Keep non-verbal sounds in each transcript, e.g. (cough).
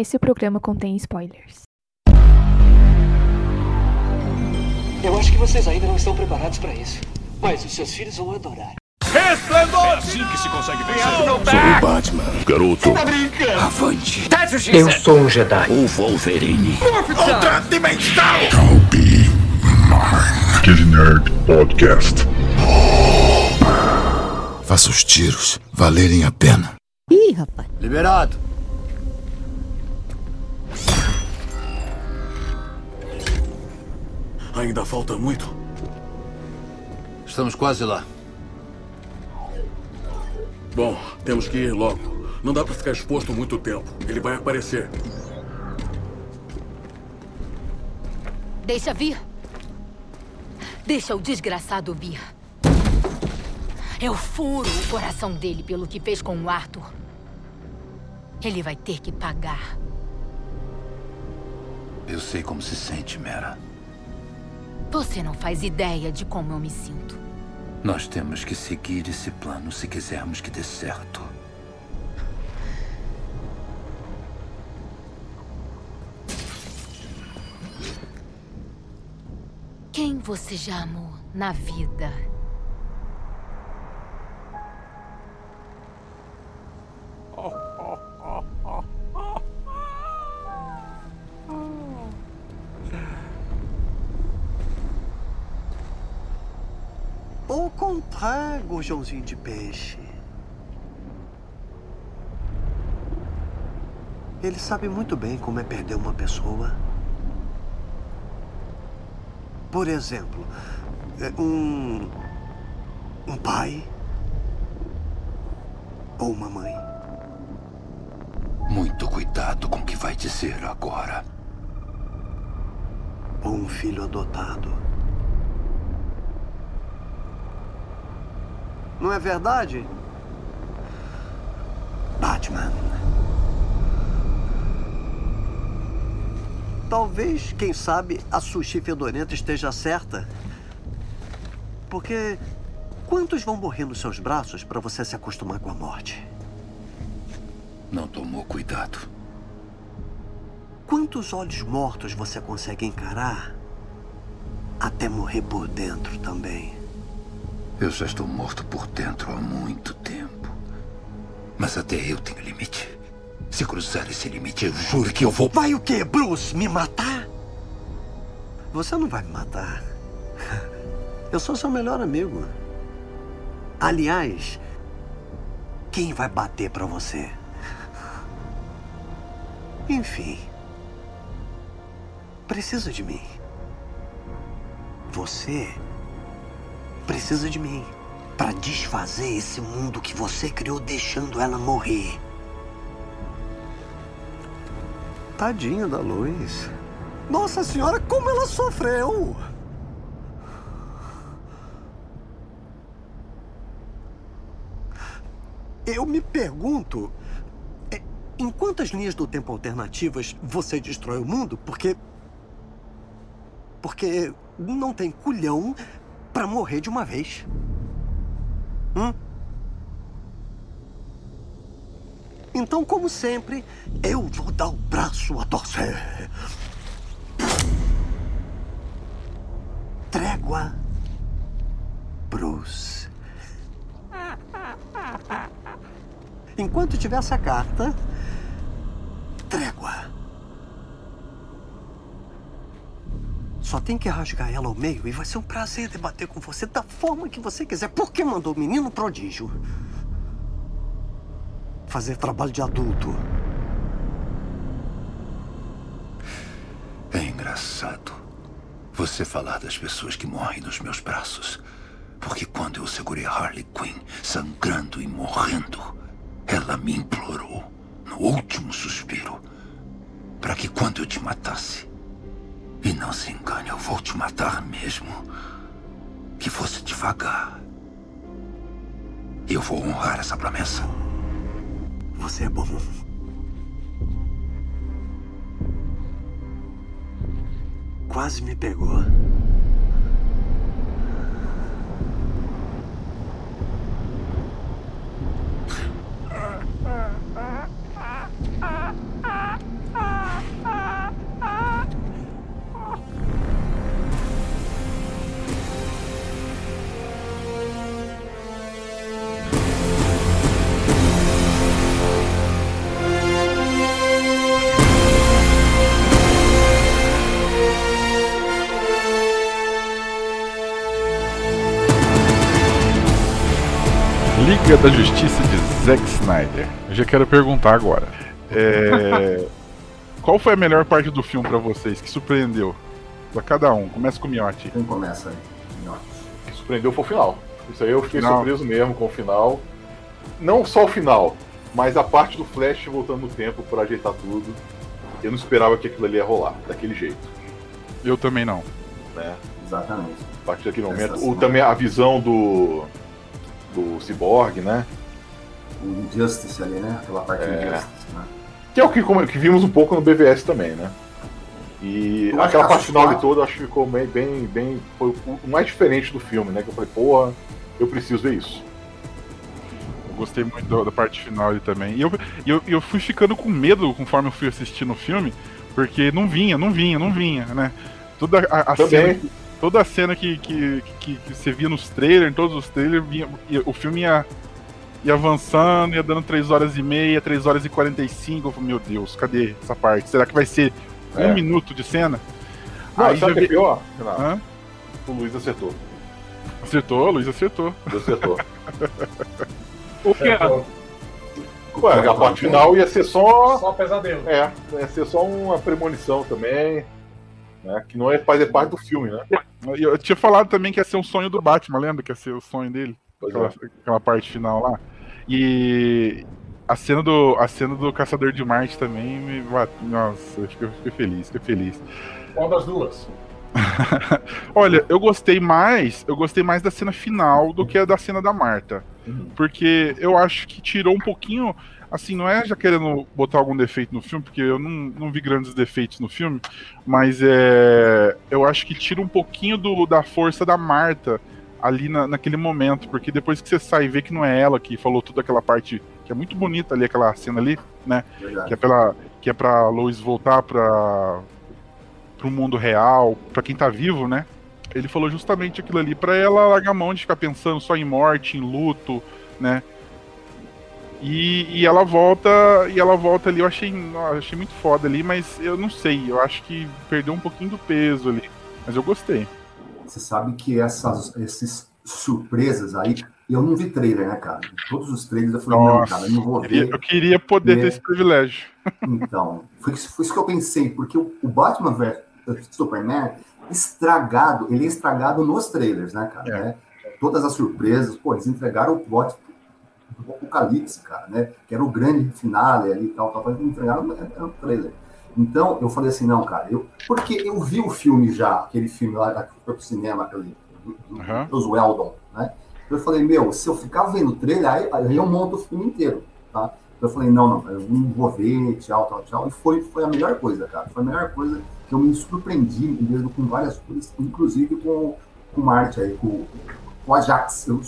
Esse programa contém spoilers. Eu acho que vocês ainda não estão preparados para isso. Mas os seus filhos vão adorar. Resplendor! É assim que se consegue vencer. Sou o Batman, garoto. Tá brincando? Avante. Eu sou um Jedi. O Wolverine. Outra dimensão! I'll be mine. Kid Nerd Podcast. Faça os tiros valerem a pena. Ih, rapaz. Liberado. Ainda falta muito. Estamos quase lá. Bom, temos que ir logo. Não dá pra ficar exposto muito tempo. Ele vai aparecer. Deixa vir. Deixa o desgraçado vir. Eu furo o coração dele pelo que fez com o Arthur. Ele vai ter que pagar. Eu sei como se sente, Mera. Você não faz ideia de como eu me sinto. Nós temos que seguir esse plano se quisermos que dê certo. Quem você já amou na vida? (laughs) Au contrário, gorjãozinho de peixe. Ele sabe muito bem como é perder uma pessoa. Por exemplo, é, um. um pai. Ou uma mãe. Muito cuidado com o que vai dizer agora. Ou um filho adotado. Não é verdade? Batman. Talvez, quem sabe, a sushi fedorenta esteja certa. Porque quantos vão morrer nos seus braços para você se acostumar com a morte? Não tomou cuidado. Quantos olhos mortos você consegue encarar até morrer por dentro também? Eu já estou morto por dentro há muito tempo. Mas até eu tenho limite. Se cruzar esse limite, eu juro que eu vou. Vai o quê, Bruce? Me matar? Você não vai me matar. Eu sou seu melhor amigo. Aliás, quem vai bater pra você? Enfim. Precisa de mim. Você precisa de mim para desfazer esse mundo que você criou deixando ela morrer. Tadinha da Luz. Nossa senhora, como ela sofreu! Eu me pergunto. é, Em quantas linhas do tempo alternativas você destrói o mundo? Porque. Porque não tem culhão para morrer de uma vez. Hum? Então, como sempre, eu vou dar o braço a torcer. Trégua, Bruce. Enquanto tiver essa carta, trégua. Só tem que rasgar ela ao meio e vai ser um prazer debater com você da forma que você quiser. Por que mandou o menino prodígio? Fazer trabalho de adulto. É engraçado você falar das pessoas que morrem nos meus braços. Porque quando eu segurei Harley Quinn, sangrando e morrendo, ela me implorou, no último suspiro, para que quando eu te matasse, e não se engane, eu vou te matar mesmo, que fosse devagar. Eu vou honrar essa promessa. Você é bom. Quase me pegou. Da Justiça de Zack Snyder. Eu já quero perguntar agora. É... (laughs) Qual foi a melhor parte do filme pra vocês? Que surpreendeu? Pra cada um. Começa com o Miotti. Quem começa aí? Miotti. O que surpreendeu foi o final. Isso aí eu fiquei Final. surpreso mesmo com o final. Não só o final, mas a parte do Flash voltando no tempo pra ajeitar tudo. Eu não esperava que aquilo ali ia rolar, daquele jeito. Eu também não. Né? Exatamente. A partir daquele momento. Sensacional. O, também a visão do. Do Cyborg, né? O Injustice ali, né? Aquela parte do É. Injustice, né? Que é o que, como- que vimos um pouco no BVS também, né? E Eu aquela que parte final ali assustado. toda, acho que ficou bem, bem, bem. Foi o mais diferente do filme, né? Que eu falei, porra, eu preciso ver isso. Eu gostei muito da, da parte final ali também. E eu, eu, eu fui ficando com medo conforme eu fui assistindo o filme, porque não vinha, não vinha, não vinha, né? Toda a, a Também. cena, que- toda a cena que, que, que, que você via nos trailers, em todos os trailers, vinha, ia- o filme ia, ia avançando, ia dando 3 horas e meia, 3 horas e 45. Eu falei, meu Deus, cadê essa parte? Será que vai ser um É. minuto de cena? Não, Aí sabe o que é pior? Renato? Hã? O Luiz acertou. Acertou, o Luiz acertou. Acertou. (laughs) O que é? Ué, a parte final ia ser só. Só pesadelo. É, ia ser só uma premonição também. Né, que não é fazer parte do filme, né? E Eu tinha falado também que ia ser um sonho do Batman, lembra que ia ser o sonho dele? Aquela, é. aquela parte final lá. E a cena do, a cena do Caçador de Marte também me Nossa, eu fiquei, fiquei feliz, fiquei feliz. Qual das duas? (laughs) Olha, eu gostei mais, eu gostei mais da cena final do que a da cena da Marta. Porque eu acho que tirou um pouquinho. Assim, não é já querendo botar algum defeito no filme, porque eu não, não vi grandes defeitos no filme, mas é. Eu acho que tira um pouquinho do, da força da Marta ali na, naquele momento, porque depois que você sai e vê que não é ela que falou toda aquela parte que é muito bonita ali, aquela cena ali, né? Verdade. Que é, pela, que é pra Lois voltar pra, pro mundo real, pra quem tá vivo, né? Ele falou justamente aquilo ali pra ela largar a mão de ficar pensando só em morte, em luto, né? E, e ela volta, e ela volta ali, eu achei, achei muito foda ali, mas eu não sei, eu acho que perdeu um pouquinho do peso ali. Mas eu gostei. Você sabe que essas esses surpresas aí, eu não vi trailer, né, cara? Todos os trailers eu falei, não, Nossa, cara, eu não vou ver. eu queria poder ter esse privilégio. (laughs) Então, foi, isso- foi isso que eu pensei, porque o, o Batman vs Superman, estragado, ele é estragado nos trailers, né, cara? É. né? Todas as surpresas, pô, eles entregaram o plot do Apocalipse, cara, né? Que era o grande finale ali e tal, tal, eles entregaram no, no trailer. Então, eu falei assim, não, cara, eu, porque eu vi o filme já, aquele filme lá que foi pro cinema, aquele do, Uhum. dos Weldon, né? Eu falei, meu, se eu ficar vendo o trailer, aí, aí eu monto o filme inteiro, tá? Eu falei, não, não, eu não vou ver, tchau, tchau, tchau. E foi, foi a melhor coisa, cara. Foi a melhor coisa que eu me surpreendi mesmo com várias coisas, inclusive com, com o Marte aí, com, com o Ajax. Eu,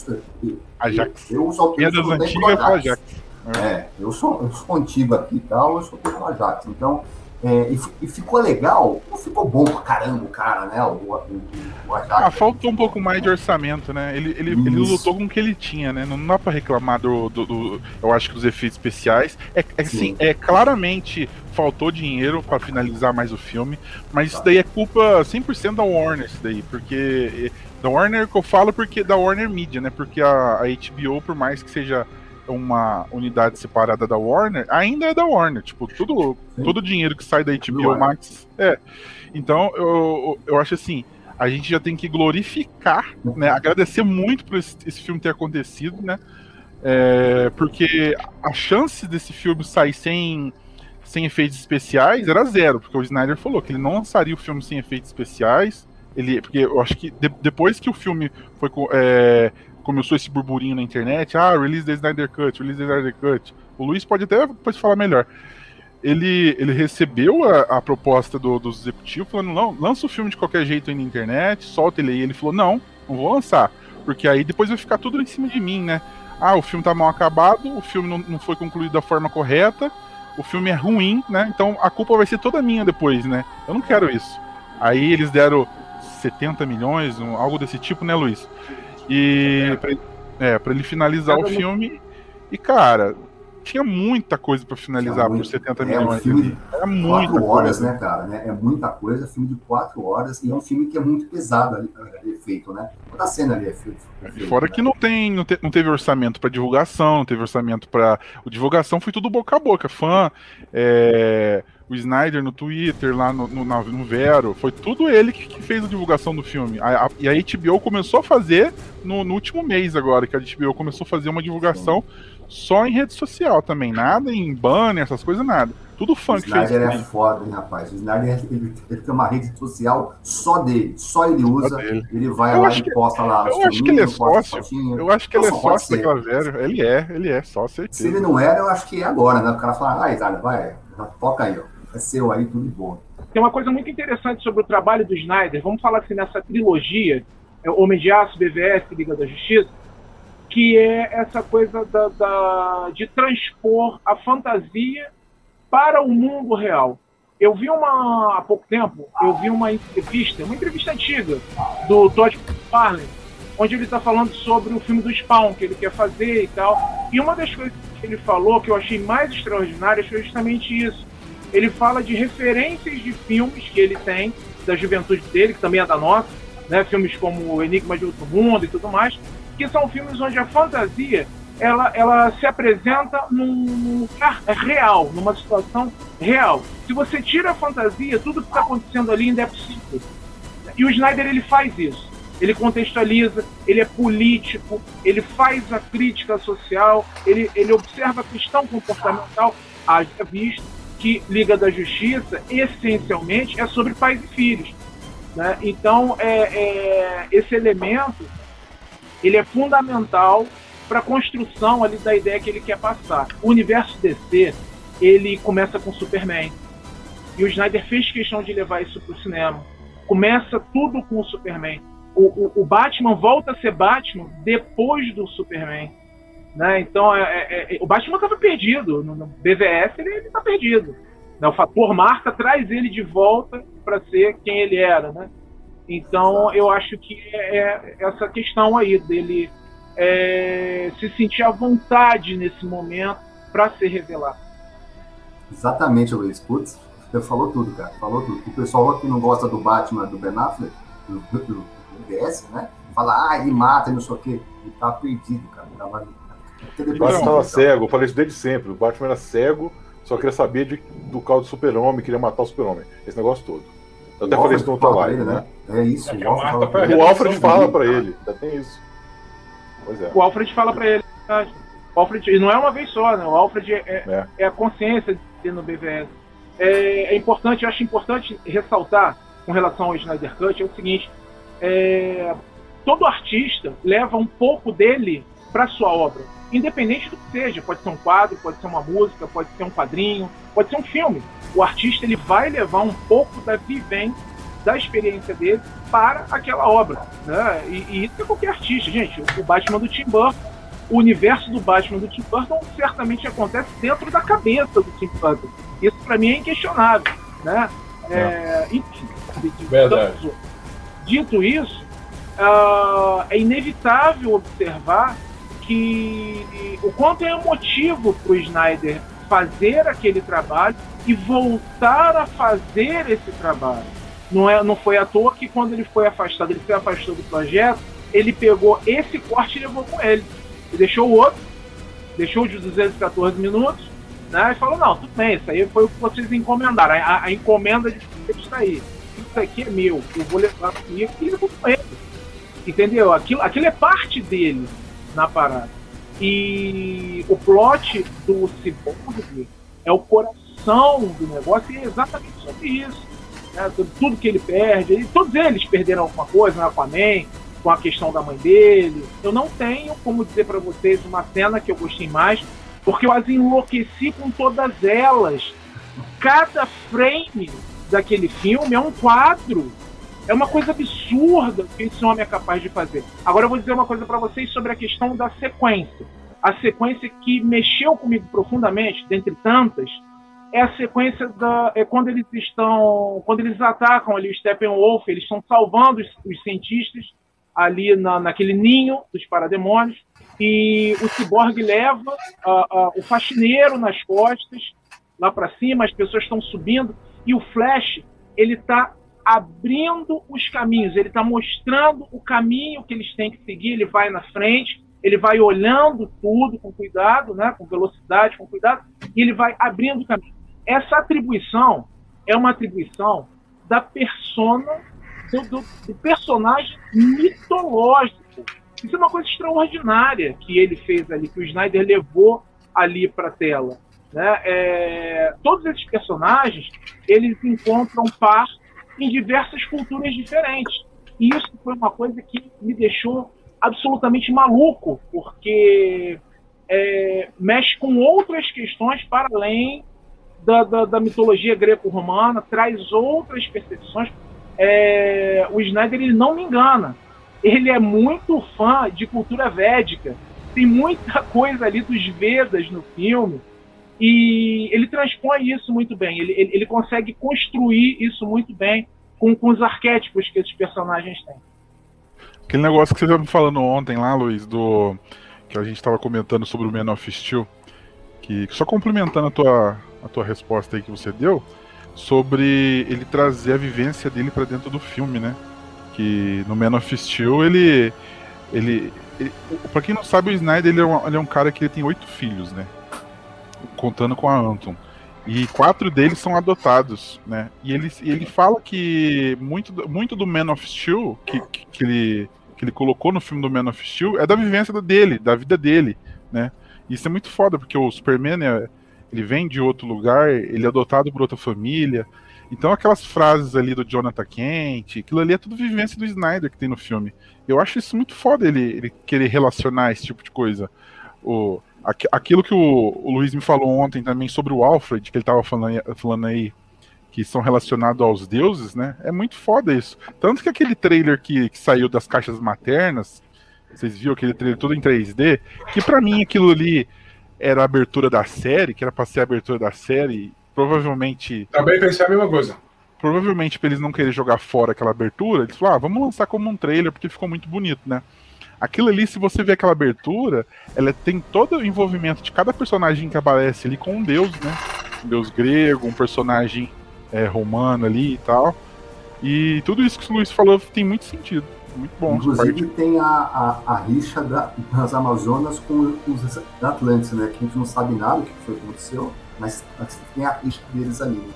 eu, Ajax. Eu, eu só é eu das antigas foi Ajax. É, eu sou, eu sou antigo aqui e tal, eu sou pro Ajax. Então, é, e, e ficou legal, não ficou bom pra caramba o cara, né? O, o, o Ajax. Ah, faltou um pouco mais de orçamento, né? Ele, ele, ele lutou com o que ele tinha, né? Não dá pra reclamar do, do, do- eu acho que dos efeitos especiais. É, é assim, Sim. é claramente faltou dinheiro pra finalizar mais o filme, mas isso daí é culpa 100% da Warner, isso daí, porque eh, da Warner que eu falo porque da Warner Media, né? Porque a, a HBO, por mais que seja uma unidade separada da Warner, ainda é da Warner, tipo, tudo Sim. todo o dinheiro que sai da HBO Warner. Max é. Então, eu, eu acho assim, a gente já tem que glorificar, né? Agradecer muito por esse, esse filme ter acontecido, né? É, porque a chance desse filme sair sem, sem efeitos especiais era zero, porque o Snyder falou que ele não lançaria o filme sem efeitos especiais. Ele, porque eu acho que de- depois que o filme foi é, começou esse burburinho na internet, ah, release da Snyder Cut, release da Snyder Cut. O Luiz pode até depois falar melhor. Ele, ele recebeu a, a proposta do, dos executivos falando, não, lança o filme de qualquer jeito aí na internet, solta ele aí. Ele falou, não, não vou lançar, porque aí depois vai ficar tudo em cima de mim, né? Ah, o filme tá mal acabado, o filme não, não foi concluído da forma correta, o filme é ruim, né? Então a culpa vai ser toda minha depois, né? Eu não quero isso. Aí eles deram 70 milhões, um- algo desse tipo, né, Luiz? E pra, é, pra ele finalizar o filme. E, cara, tinha muita coisa pra finalizar por 70 É um milhões. filme de Era muita quatro horas, coisa. né, cara? né? É muita coisa, filme de quatro horas, e é um filme que é muito pesado ali, ali feito, né? Toda a cena ali é feito. é feito, Fora né? que não tem, não, te- não teve orçamento pra divulgação, não teve orçamento pra. O divulgação foi tudo boca a boca. Fã, é, o Snyder no Twitter, lá no, no, no Vero, foi tudo ele que, que fez a divulgação do filme. A- a- e a HBO começou a fazer no, no último mês agora, que a HBO começou a fazer uma divulgação só em rede social também. Nada em banner, essas coisas, nada. Tudo O fã que fez. Snyder é também. foda, hein, rapaz? O Snyder ele, ele tem uma rede social só dele, só ele usa. dele. Ele vai Eu lá e que- posta lá. Eu os acho que ele é sócio. Eu acho que ele é só sócio daquela velha. Ele é, ele é, só Se ele não era, eu acho que é agora, né? O cara fala, ah, Snyder, vai, toca aí, ó. É seu aí, tudo de bom. Tem uma coisa muito interessante sobre o trabalho do Snyder, vamos falar assim, nessa trilogia, é, Homem de Aço, BVS Liga da Justiça, que é essa coisa da, da- de transpor a fantasia para o mundo real. Eu vi uma, há pouco tempo, eu vi uma entrevista, uma entrevista antiga, do Todd McFarlane, onde ele está falando sobre o filme do Spawn, que ele quer fazer e tal. E uma das coisas que ele falou, que eu achei mais extraordinária, foi justamente isso. Ele fala de referências de filmes que ele tem, da juventude dele, que também é da nossa, né? filmes como Enigma de Outro Mundo e tudo mais, que são filmes onde a fantasia ela, ela se apresenta num lugar real, numa situação real. Se você tira a fantasia, tudo que está acontecendo ali ainda é possível. E o Snyder ele faz isso. Ele contextualiza, ele é político, ele faz a crítica social, ele, ele observa a questão comportamental. Haja visto que Liga da Justiça, essencialmente, é sobre pais e filhos. Né? Então, é, é, esse elemento ele é fundamental para a construção ali da ideia que ele quer passar. O universo DC ele começa com Superman e o Snyder fez questão de levar isso para o cinema. Começa tudo com o Superman. O, o, o Batman volta a ser Batman depois do Superman. Né? Então, é, é, é, o Batman estava perdido. No, no BVS, ele está perdido. Né? O fator marca traz ele de volta para ser quem ele era. Né? Então, eu acho que é, é essa questão aí dele é, se sentir à vontade nesse momento para ser revelado. Exatamente, Luiz. Putz, você falou tudo, cara. Falou tudo. O pessoal que não gosta do Batman do Ben Affleck, do, do, do BS, né? Fala, ah, ele mata e não sei o quê. Ele tá perdido, cara. Ele tava... O Batman tava cego, eu falei isso desde sempre. O Batman era cego, só queria saber de, do caso do super-homem, queria matar o super-homem. Esse negócio todo. Eu até O falei isso no fala né? ele, né? É isso, É o Alfred fala pra. O Alfred fala pra cara. ele, ainda tem isso. Pois é. O Alfred fala para ele. verdade. O Alfred, e não é uma vez só, né? O Alfred é, é, é a consciência de ter no BVS. É, é importante, eu acho importante ressaltar com relação ao Snyder Cut é o seguinte: é, todo artista leva um pouco dele para sua obra, independente do que seja. Pode ser um quadro, pode ser uma música, pode ser um quadrinho, pode ser um filme. O artista ele vai levar um pouco da vivência, da experiência dele para aquela obra. Né? E, e isso é qualquer artista, gente. O Batman do Tim Burton, o universo do Batman do Tim Burton certamente acontece dentro da cabeça do Tim Burton. Isso para mim é inquestionável. Né? É, enfim, Verdade. então, dito isso, ah, é inevitável observar que o quanto é emotivo para o Snyder fazer aquele trabalho e voltar a fazer esse trabalho. Não, é, não foi à toa que quando ele foi afastado, ele se afastou do projeto, ele pegou esse corte e levou com ele. E deixou o outro, deixou de 214 minutos, né? E falou, não, tudo bem, isso aí foi o que vocês encomendaram. A, a encomenda de vocês está aí. Isso aqui é meu, eu vou levar comigo e levou com ele. Entendeu? Aquilo, aquilo é parte dele na parada. E o plot do Cyborg é o coração do negócio e é exatamente sobre isso. Né? Tudo, tudo que ele perde, e todos eles perderam alguma coisa, né? Aquaman, com a questão da mãe dele. Eu não tenho como dizer para vocês uma cena que eu gostei mais, porque eu as enlouqueci com todas elas. Cada frame daquele filme é um quadro. É uma coisa absurda que esse homem é capaz de fazer. Agora eu vou dizer uma coisa para vocês sobre a questão da sequência. A sequência que mexeu comigo profundamente, dentre tantas, é a sequência da é quando eles estão, quando eles atacam ali o Steppenwolf, eles estão salvando os, os cientistas ali na, naquele ninho dos parademônios, e o ciborgue leva o faxineiro nas costas, lá para cima, as pessoas estão subindo, e o Flash, ele está abrindo os caminhos, ele está mostrando o caminho que eles têm que seguir, ele vai na frente, ele vai olhando tudo com cuidado, né, com velocidade, com cuidado, e ele vai abrindo o caminho. Essa atribuição é uma atribuição da persona, do, do, do personagem mitológico. Isso é uma coisa extraordinária que ele fez ali, que o Snyder levou ali para a tela. Né? É, todos esses personagens eles encontram par em diversas culturas diferentes. E isso foi uma coisa que me deixou absolutamente maluco, porque é, mexe com outras questões para além da, da, da mitologia greco-romana, traz outras percepções. É, o Snyder ele não me engana. Ele é muito fã de cultura védica. Tem muita (laughs) coisa ali dos Vedas no filme. E ele transpõe isso muito bem. Ele, ele, ele consegue construir isso muito bem com, com os arquétipos que esses personagens têm. Aquele negócio que você estava falando ontem lá, Luiz, do que a gente estava comentando sobre o Man of Steel, que só complementando a tua, a tua resposta aí que você deu, sobre ele trazer a vivência dele para dentro do filme, né? Que no Man of Steel ele. ele, ele para quem não sabe, o Snyder ele é, um, ele é um cara que tem oito filhos, né? Contando com a Anton. E quatro deles são adotados, né? E ele, ele fala que muito, muito do Man of Steel que, que, que, ele, que ele colocou no filme do Man of Steel é da vivência dele, da vida dele, né? Isso é muito foda, porque o Superman é, ele vem de outro lugar, ele é adotado por outra família. Então aquelas frases ali do Jonathan Kent, aquilo ali é tudo vivência do Snyder que tem no filme. Eu acho isso muito foda ele, ele querer relacionar esse tipo de coisa. O, aquilo que o, o Luiz me falou ontem também sobre o Alfred, que ele tava falando, falando aí, que são relacionados aos deuses, né? É muito foda isso. Tanto que aquele trailer que, que saiu das caixas maternas, vocês viram aquele trailer todo em 3D, que para mim aquilo ali era a abertura da série, que era pra ser a abertura da série, provavelmente. Também pensei a mesma coisa. Provavelmente pra eles não querem jogar fora aquela abertura, eles falaram, ah, vamos lançar como um trailer, porque ficou muito bonito, né? Aquilo ali, se você vê aquela abertura, ela tem todo o envolvimento de cada personagem que aparece ali com um deus, né? Um deus grego, um personagem é, romano ali e tal. E tudo isso que o Luiz falou tem muito sentido. Muito bom. Inclusive tem a, a, a rixa da, das Amazonas com os Atlantes, né? Que a gente não sabe nada o que foi que aconteceu, mas tem a rixa deles ali. Né?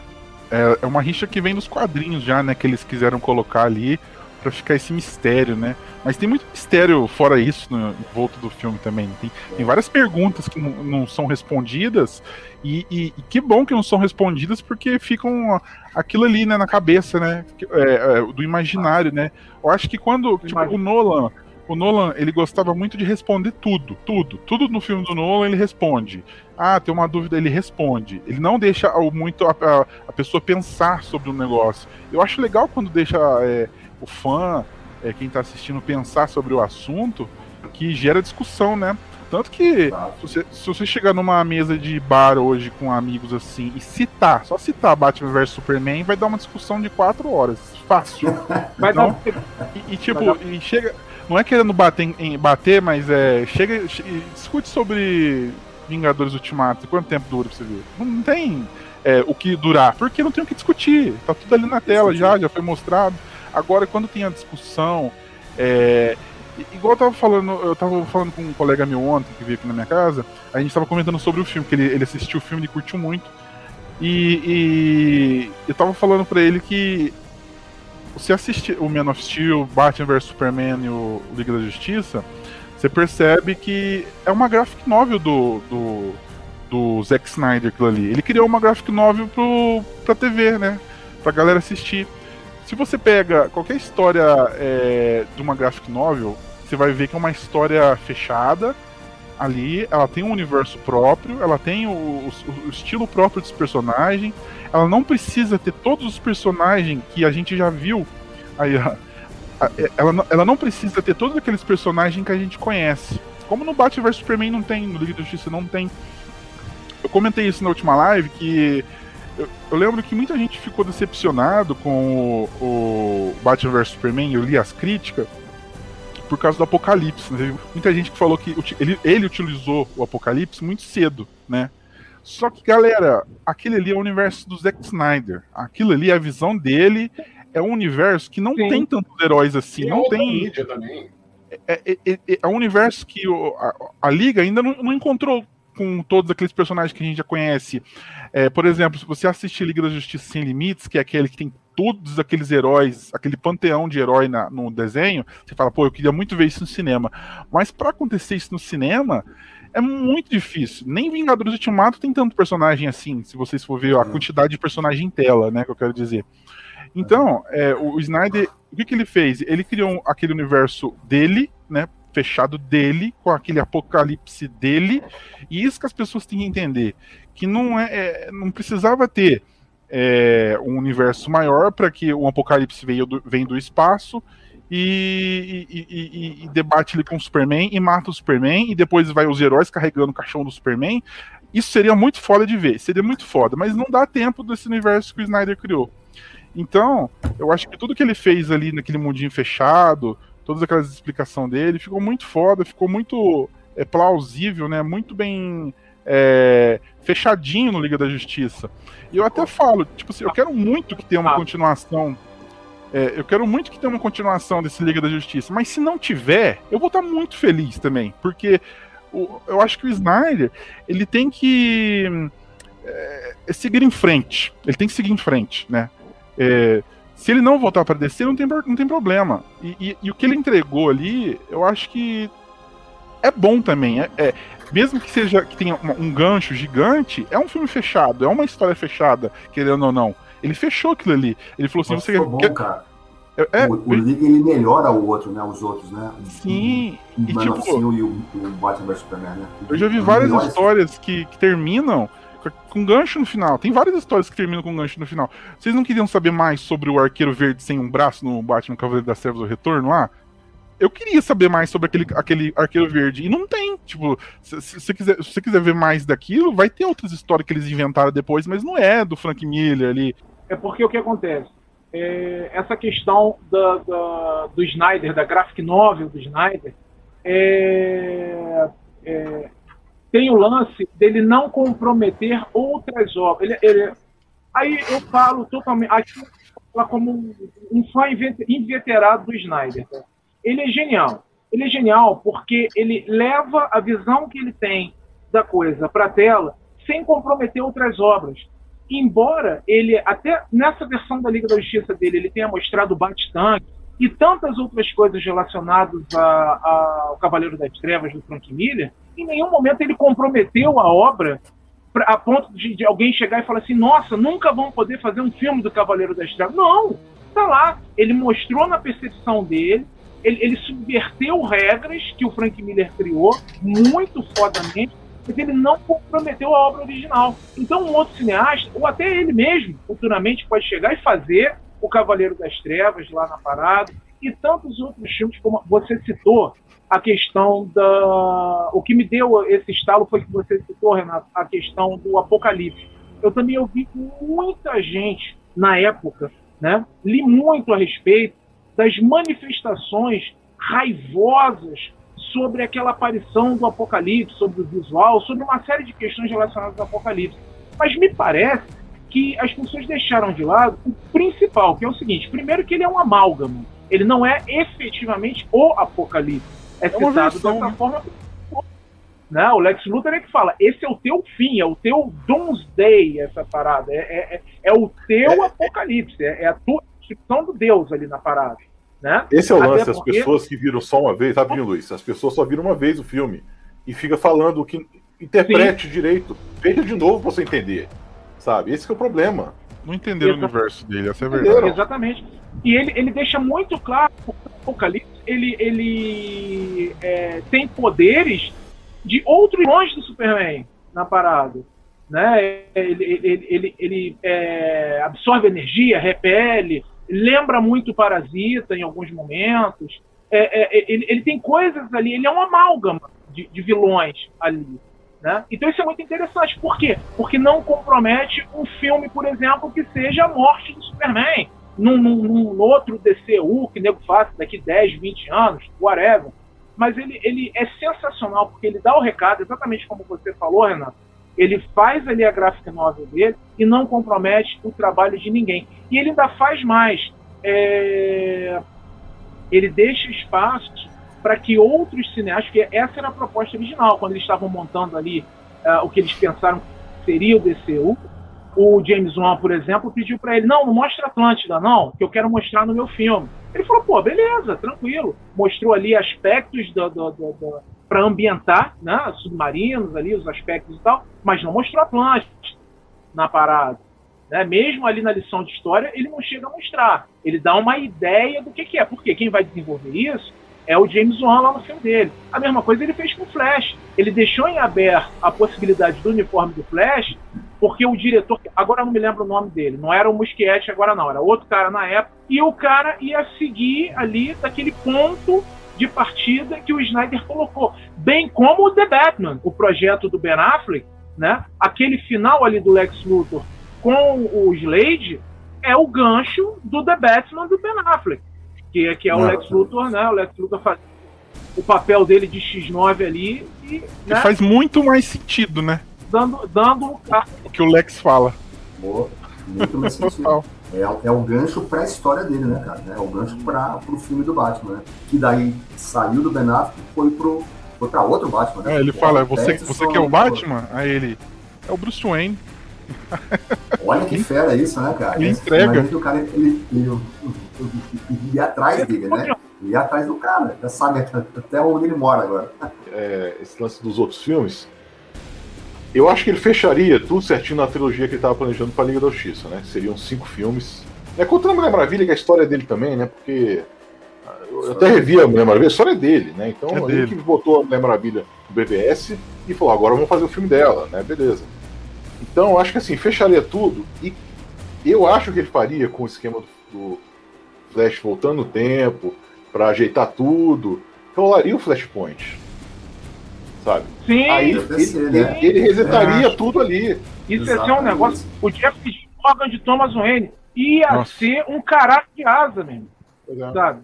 É, é uma rixa que vem dos quadrinhos já, né? Que eles quiseram colocar ali para ficar esse mistério, né? Mas tem muito mistério fora isso no, em volta do filme também. Tem, tem várias perguntas que não, não são respondidas e, e, e, que bom que não são respondidas porque ficam aquilo ali né, na cabeça, né? É, é, do imaginário, né? Eu acho que quando tipo, o Nolan o Nolan, ele gostava muito de responder tudo, tudo, tudo no filme do Nolan ele responde. Ah, tem uma dúvida, ele responde. Ele não deixa muito a, a, a pessoa pensar sobre o negócio. Eu acho legal quando deixa é, o fã, é, quem está assistindo, pensar sobre o assunto, que gera discussão, né? Tanto que se você, se você, chegar numa mesa de bar hoje com amigos assim e citar, só citar Batman vs Superman, vai dar uma discussão de quatro horas. Fácil. (laughs) Vai então, dar... e, e, tipo, e chega. Não é querendo bater, em, bater mas é. Chega. Che, discute sobre Vingadores Ultimato. Quanto tempo dura pra você ver? Não, não tem é, o que durar, porque não tem o que discutir. Tá tudo ali na tela já, já foi mostrado. Agora, quando tem a discussão, é, igual eu tava falando, eu tava falando com um colega meu ontem que veio aqui na minha casa, a gente tava comentando sobre o filme, que ele, ele assistiu o filme e curtiu muito. E, e eu tava falando para ele que você assistir o Man of Steel, Batman vs Superman e o Liga da Justiça, você percebe que é uma graphic novel do, do, do Zack Snyder aquilo ali. Ele criou uma graphic novel pro, pra TV, né? Pra galera assistir. Se você pega qualquer história é, de uma graphic novel, você vai ver que é uma história fechada ali, ela tem um universo próprio, ela tem o, o, o estilo próprio dos personagens, ela não precisa ter todos os personagens que a gente já viu. Aí, ela, ela não precisa ter todos aqueles personagens que a gente conhece. Como no Batman vs Superman não tem, no Liga da Justiça não tem. Eu comentei isso na última live que eu, eu, lembro que muita gente ficou decepcionado com o, o Batman vs Superman, eu li as críticas, por causa do Apocalipse. Né? Muita gente que falou que ele, ele utilizou o Apocalipse muito cedo, né? Só que, galera, aquele ali é o universo do Zack Snyder. Aquilo ali, a visão dele, é um universo que não Sim. tem tantos heróis assim. E não tem. Mídia também. É, é, é, é, um universo que o, a, a, Liga ainda não, não, encontrou com todos aqueles personagens que a gente já conhece. É, por exemplo, se você assistir Liga da Justiça Sem Limites, que é aquele que tem todos aqueles heróis, aquele panteão de herói na, no desenho, você fala, pô, eu queria muito ver isso no cinema. Mas para acontecer isso no cinema, é muito difícil. Nem Vingadores Ultimato tem tanto personagem assim, se vocês for ver a quantidade de personagem em tela, né, que eu quero dizer. Então, é, o Snyder, o que, que ele fez? Ele criou aquele universo dele, né, fechado dele, com aquele apocalipse dele, e isso que as pessoas têm que entender, que não é, é não precisava ter é, um universo maior para que o apocalipse veio do, do espaço e, e, e, e, debate ele com o Superman e mata o Superman, e depois vai os heróis carregando o caixão do Superman. Isso seria muito foda de ver, seria muito foda, mas não dá tempo desse universo que o Snyder criou. Então, eu acho que tudo que ele fez ali naquele mundinho fechado, todas aquelas explicações dele, ficou muito foda, ficou muito é, plausível, né? Muito bem é, fechadinho no Liga da Justiça. E eu até falo, tipo assim, eu quero muito que tenha uma continuação é, eu quero muito que tenha uma continuação desse Liga da Justiça, mas se não tiver, eu vou estar muito feliz também, porque o, eu acho que o Snyder ele tem que é, seguir em frente, ele tem que seguir em frente, né? É, se ele não voltar para descer, não tem, não tem problema. E, e, e, o que ele entregou ali, eu acho que é bom também. É, é mesmo que seja que tenha um gancho gigante, é um filme fechado, é uma história fechada, querendo ou não. Ele fechou aquilo ali. Ele falou assim: Nossa, você bom, quer. Cara. É, é, o, o Liga ele melhora o outro, né? Os outros, né? Sim. O, o Man tipo, e o, o Batman vs Superman, né? Eu já vi várias histórias que, que terminam com gancho no final. Tem várias histórias que terminam com gancho no final. Vocês não queriam saber mais sobre o arqueiro verde sem um braço no Batman Cavaleiro das Trevas do Retorno lá? Eu queria saber mais sobre aquele, aquele arqueiro verde. E não tem. Tipo, se, você quiser, se quiser ver mais daquilo, vai ter outras histórias que eles inventaram depois, mas não é do Frank Miller ali. É porque o que acontece? É, essa questão da, da, do Snyder, da graphic novel do Snyder, é, é, tem o lance dele não comprometer outras obras. Ele, ele, aí eu falo totalmente, aqui como um fã inveterado do Snyder. Tá? Ele é genial. Ele é genial porque ele leva a visão que ele tem da coisa para a tela sem comprometer outras obras embora ele, até nessa versão da Liga da Justiça dele, ele tenha mostrado o Bate-Tanque e tantas outras coisas relacionadas a, a, ao Cavaleiro das Trevas do Frank Miller, em nenhum momento ele comprometeu a obra pra, a ponto de, de, alguém chegar e falar assim: nossa, nunca vão poder fazer um filme do Cavaleiro das Trevas. Não! Tá lá. Ele mostrou na percepção dele, ele, ele subverteu regras que o Frank Miller criou muito fodamente porque ele não comprometeu a obra original. Então, um outro cineasta, ou até ele mesmo, futuramente, pode chegar e fazer O Cavaleiro das Trevas lá na parada, e tantos outros filmes, como você citou, a questão da. O que me deu esse estalo foi que você citou, Renato, a questão do Apocalipse. Eu também ouvi muita gente na época, né? Li muito a respeito das manifestações raivosas sobre aquela aparição do Apocalipse, sobre o visual, sobre uma série de questões relacionadas ao Apocalipse. Mas me parece que as pessoas deixaram de lado o principal, que é o seguinte: primeiro, que ele é um amálgama. Ele não é efetivamente o Apocalipse. É, é citado versão, dessa né? forma. Né? O Lex Luthor é que fala: esse é o teu fim, é o teu Doomsday, essa parada. É, é, é, é o teu é, é. Apocalipse, é, é a tua descrição do Deus ali na parada. Né? Esse é o lance, as pessoas que viram só uma vez, sabe, Luiz? As pessoas só viram uma vez o filme e fica falando que interprete Sim. direito, veja de novo pra você entender. Sabe? Esse é o problema. Não entenderam o universo dele, essa é a verdade. Exatamente. E ele, ele deixa muito claro que o Apocalipse ele, ele é, tem poderes de outros vilões do Superman na parada. Né? Ele, ele, ele, ele é, absorve energia, repele, lembra muito Parasita em alguns momentos. É, é, ele, ele, tem coisas ali, ele é um amálgama de, de vilões ali. Né? Então isso é muito interessante. Por quê? Porque não compromete um filme, por exemplo, que seja a morte do Superman. num, num, num outro DCU que nego faça daqui 10, 20 anos, whatever. Mas ele, ele é sensacional porque ele dá o recado, exatamente como você falou, Renato. Ele faz ali a gráfica novel dele e não compromete o trabalho de ninguém. E ele ainda faz mais. É... Ele deixa espaço para que outros cineastas, que essa era a proposta original, quando eles estavam montando ali uh, o que eles pensaram que seria o DCU, o James Wan, por exemplo, pediu para ele: não, não mostra Atlântida, não, que eu quero mostrar no meu filme. Ele falou: pô, beleza, tranquilo. Mostrou ali aspectos do, do, do para ambientar, né, submarinos ali, os aspectos e tal, mas não mostrou Atlântida na parada. Né? Mesmo ali na lição de história, ele não chega a mostrar. Ele dá uma ideia do que, que é, porque quem vai desenvolver isso é o James Wan lá no filme dele. A mesma coisa ele fez com o Flash. Ele deixou em aberto a possibilidade do uniforme do Flash porque o diretor, agora não me lembro o nome dele, não era o Muschietti agora não, era outro cara na época, e o cara ia seguir ali daquele ponto de partida que o Snyder colocou, bem como o The Batman, o projeto do Ben Affleck, né? Aquele final ali do Lex Luthor com o Slade é o gancho do The Batman do Ben Affleck, que, que é o Lex Luthor, né? O Lex Luthor faz o papel dele de X9 ali e, né? faz muito mais sentido, né? dando, dando o que o Lex fala. Boa, muito mais (laughs) sentido. É, é o gancho para a história dele, né, cara? É o gancho para o filme do Batman, né? Que daí saiu do Ben Affleck e foi pro foi pra outro Batman, né? É, ele fala, você, você quer o Batman? Aí ele, é o Bruce Wayne. Olha que fera isso, né, cara? Ele entrega. o cara, ele, ele, ele, ele ia atrás dele, né? Ele ia atrás do cara, já sabe até onde ele mora agora. É, esse lance dos outros filmes, eu acho que ele fecharia tudo certinho na trilogia que ele estava planejando para a Liga da Justiça, né? Seriam cinco filmes. É contando a Mulher Maravilha, que é a história dele também, né? Porque eu até revi a Mulher Maravilha, a história é dele, né? Então é ele que botou a Mulher Maravilha no BBS e falou, agora vamos fazer o filme dela, né? Beleza. Então eu acho que assim, fecharia tudo e eu acho que ele faria com o esquema do, Flash voltando no tempo, para ajeitar tudo, rolaria o Flashpoint sabe? Sim, Aí ele, ser, né? ele, resetaria é. tudo ali. Isso ia ser um negócio. O Jeff Morgan de Thomas Wayne ia Nossa. ser um caralho de asa mesmo. Sabe?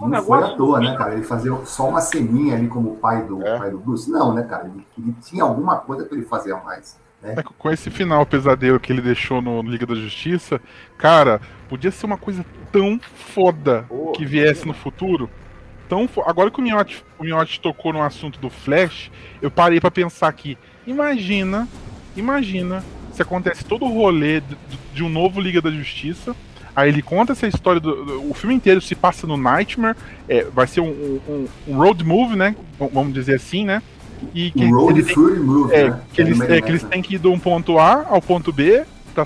Um não negócio foi à toa, né, cara? Ele fazia só uma ceninha ali como pai do, é. pai do Bruce. Não, né, cara? Ele, ele tinha alguma coisa para ele fazer a mais. Né? É, com esse final pesadelo que ele deixou no Liga da Justiça, cara, podia ser uma coisa tão foda oh, que viesse no futuro tão. Agora que o Miotti, o Miotti tocou no assunto do Flash, eu parei para pensar aqui. Imagina, imagina se acontece todo o rolê de, de, um novo Liga da Justiça. Aí ele conta essa história do, do o filme inteiro se passa no Nightmare. É, vai ser um, um, um, road movie, né? Vamos dizer assim, né? E que um ele, tem, move, é, né? que, eles, é, que eles têm que ir do um ponto A ao ponto B para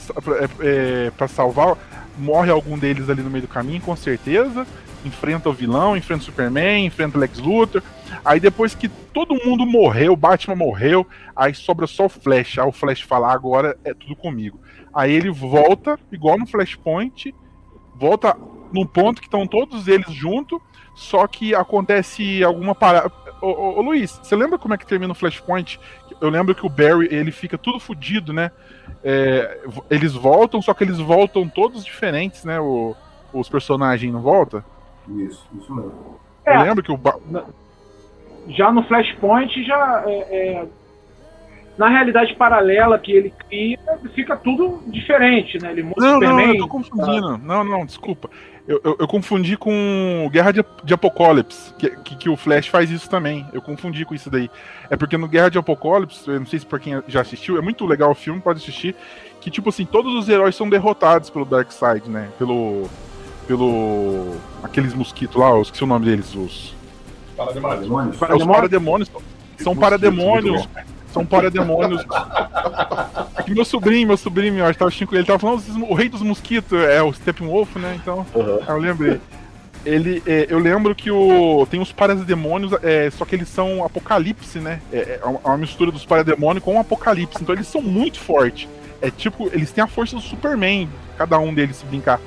é, é salvar. Morre algum deles ali no meio do caminho, com certeza enfrenta o vilão, enfrenta o Superman, enfrenta o Lex Luthor. Aí depois que todo mundo morreu, Batman morreu, aí sobra só o Flash. Aí o Flash fala, agora é tudo comigo. Aí ele volta, igual no Flashpoint, volta num ponto que estão todos eles juntos, só que acontece alguma parada. Ô, ô, ô, Luiz, você lembra como é que termina o Flashpoint? Eu lembro que o Barry, ele fica tudo fodido, né? É, eles voltam, só que eles voltam todos diferentes, né? O, os personagens não voltam? Isso, isso mesmo. É, eu lembro que o. Já no Flashpoint, já. É, é, na realidade paralela que ele cria, fica tudo diferente, né? Ele muda não, Superman. Não, eu tô confundindo. Tá? Não, não, desculpa. Eu, eu, eu, confundi com Guerra de, de Apocalipse, que, que, que, o Flash faz isso também. Eu confundi com isso daí. É porque no Guerra de Apocalipse, eu não sei se pra quem já assistiu, é muito legal o filme, pode assistir. Que, tipo assim, todos os heróis são derrotados pelo Darkseid, né? Pelo pelo. aqueles mosquitos lá, eu esqueci o nome deles, os. Parademônios. É, os parademônios são parademônios. São parademônios. Aqui meu sobrinho, meu sobrinho, eu tava ele, tava falando o rei dos mosquitos, é o Steppenwolf, né? Então, uhum. eu lembrei. Ele, é, eu lembro que o tem os parademônios, é, só que eles são apocalipse, né? É, é uma mistura dos parademônios com o apocalipse. Então eles são muito fortes. É tipo, eles têm a força do Superman, cada um deles se brincar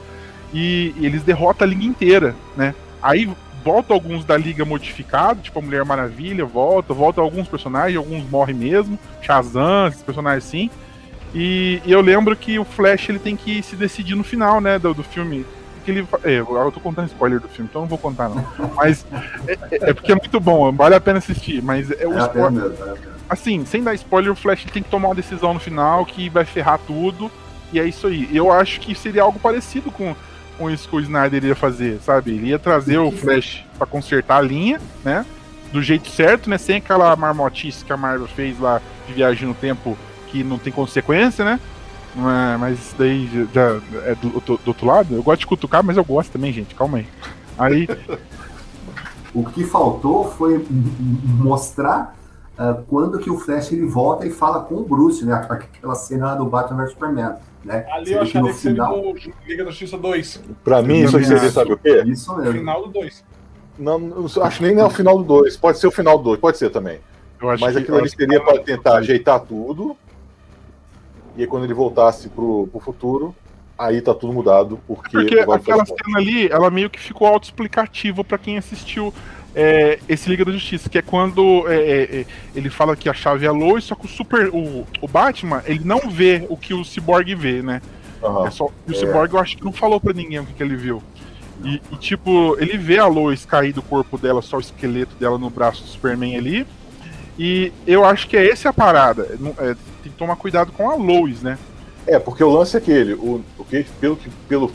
e, e eles derrotam a liga inteira, né? Aí volta alguns da liga modificado, tipo a Mulher Maravilha, volta, volta alguns personagens, alguns morrem mesmo, Shazam, esses personagens assim. E, e, eu lembro que o Flash ele tem que se decidir no final, né, do, do filme. que ele. É, eu tô contando spoiler do filme, então não vou contar, não. Mas é, é- é porque é muito bom, vale a pena assistir. Mas é o É pena spoiler. é. Assim, sem dar spoiler, o Flash tem que tomar uma decisão no final que vai ferrar tudo. E é isso aí. Eu acho que seria algo parecido com, com isso que o Snyder ia fazer, sabe? Ele ia trazer o Flash pra consertar a linha, né? Do jeito certo, né? Sem aquela marmotice que a Marvel fez lá de viagem no tempo que não tem consequência, né? Mas- Mas isso daí já é do, do- do outro lado. Eu gosto de cutucar, mas eu gosto também, gente. Calma aí. Aí. (laughs) O que faltou foi mostrar ah, quando que o Flash ele volta e fala com o Bruce, né? Aquela cena do Batman vs Superman, né? Ali eu vê que final... no Liga da Justiça 2. Pra mim, isso aí seria, sabe o quê? Isso No mesmo. final do 2. Não, não acho nem nem o final do 2. Pode ser o final do 2, pode ser também. Eu acho Mas que- aquilo ali acho seria pra tentar ajeitar tudo. E aí, quando ele voltasse pro, pro futuro, aí tá tudo mudado. Porque, Porque vai aquela cena ali, ela meio que ficou autoexplicativa pra quem assistiu é, esse Liga da Justiça, que é quando é, é, é, ele fala que a chave é a Lois, só que o Super. O, o Batman, ele não vê o que o Cyborg vê, né? Aham. É só, e o É. Cyborg eu acho que não falou pra ninguém o que, que ele viu. E, e, tipo, ele vê a Lois cair do corpo dela, só o esqueleto dela no braço do Superman ali. E eu acho que é essa a parada. É, tem que tomar cuidado com a Lois, né? É, porque o lance é aquele, o, o que, pelo, que- pelo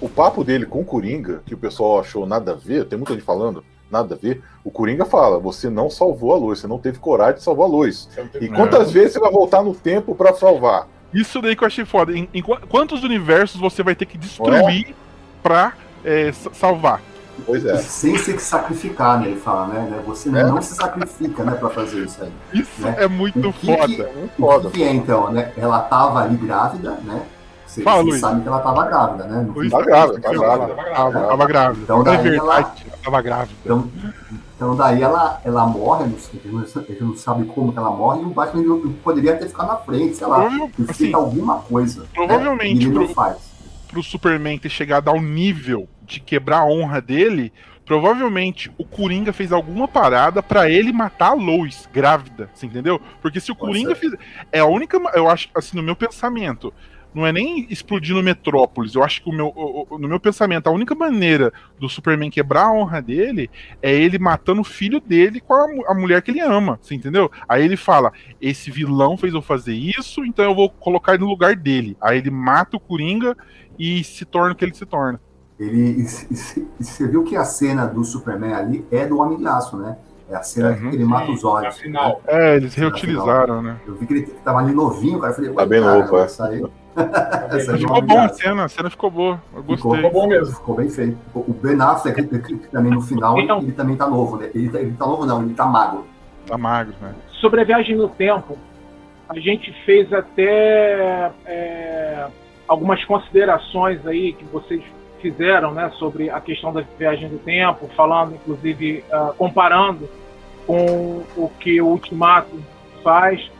o papo dele com o Coringa, que o pessoal achou nada a ver, tem muita gente falando, nada a ver, o Coringa fala, você não salvou a luz, você não teve coragem de salvar a luz. E quantas vezes você vai voltar no tempo pra salvar? Isso daí que eu achei foda. Em, em qu- quantos universos você vai ter que destruir pra é, sa- salvar? Pois é. Sem se sacrificar, né? Ele fala, né? né, Você É. não se sacrifica, né, pra fazer isso aí. Isso né? é muito O que foda. que- muito O foda. que, que é então, né? Ela tava ali grávida, né? Você, Fala, Luiz. sabe que ela tava grávida, né? No Luiz Tá grávida, tá Tava, grávida. tava, tava grávida. Então é daí verdade, ela tava grávida. Então, então daí ela, ela morre, não sei, a gente não- sabe como que ela morre, e o Batman poderia ter ficado na frente, sei lá, ter assim, feito alguma coisa. né? provavelmente ele não pro- faz. pro Superman ter chegado ao nível de quebrar a honra dele, provavelmente o Coringa fez alguma parada pra ele matar a Lois grávida, você entendeu? Porque se o Coringa fizer. É a única. Eu acho, assim, no meu pensamento. Não é nem explodir no Metrópolis. Eu acho que o meu, o- o- no meu pensamento, a única maneira do Superman quebrar a honra dele é ele matando o filho dele com a, a mulher que ele ama. Você entendeu? Aí ele fala: esse vilão fez eu fazer isso, então eu vou colocar ele no lugar dele. Aí ele mata o Coringa e se torna o que ele se torna. Ele, e, e- você viu que a cena do Superman ali é do Homem de Aço, né? É a cena Uhum. que ele mata os olhos. na final. É, eles reutilizaram, né? Eu vi que ele tava ali novinho, cara. Eu falei, Tá ué, bem cara, novo, é. aí- essa Ficou bom a cena, a cena ficou boa. Eu Ficou, gostei. bom mesmo. Ficou bem feito. O Ben Affleck, também no final, Então- ele também tá novo, né? Ele tá, ele tá novo, não, ele tá magro. Tá magro, né? Sobre a viagem no tempo, a gente fez até é, algumas considerações aí que vocês fizeram, né, sobre a questão da viagem do tempo, falando, inclusive, ah, comparando com o que o Ultimato faz,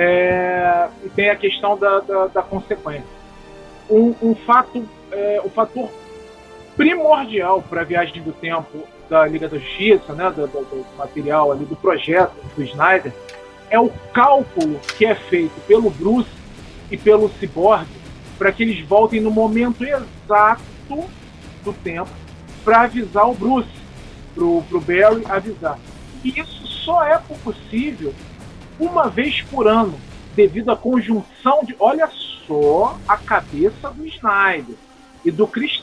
É, e tem a questão da, da, da consequência. Um, um fato, é, o fator primordial para a viagem do tempo da Liga da Justiça, né, do, do- do material ali do projeto do Snyder, é o cálculo que é feito pelo Bruce e pelo Cyborg para que eles voltem no momento exato do tempo para avisar o Bruce, pro, pro Barry avisar. E isso só é possível uma vez por ano, devido à conjunção de. Olha só a cabeça do Snyder e do Chris.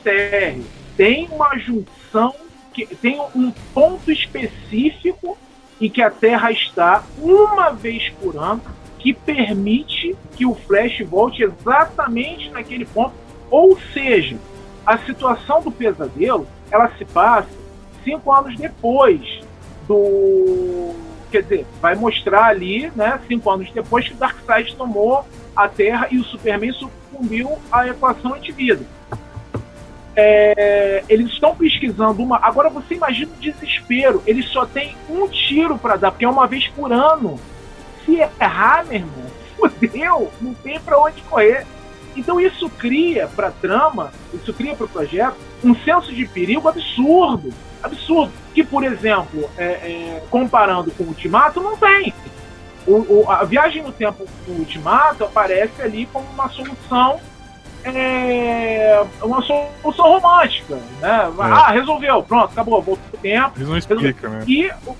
Tem uma junção, que tem um ponto específico em que a Terra está uma vez por ano que permite que o Flash volte exatamente naquele ponto. Ou seja, a situação do pesadelo ela se passa cinco anos depois do. Quer dizer, vai mostrar ali, né, cinco anos depois, que o Darkseid tomou a Terra e o Superman sucumbiu à equação antivida. É, eles estão pesquisando uma. Agora você imagina o desespero. Eles só têm um tiro para dar, porque é uma vez por ano. Se errar, meu irmão, (laughs) fudeu, não tem para onde correr. Então isso cria para trama, isso cria para o projeto um senso de perigo absurdo, absurdo. Que, por exemplo, é, é, comparando com o Ultimato, não tem. O, o- a viagem no tempo do Ultimato aparece ali como uma solução é, uma solução romântica, né? Ah, resolveu, pronto, acabou, voltou o tempo. Eles não explicam, né? E o,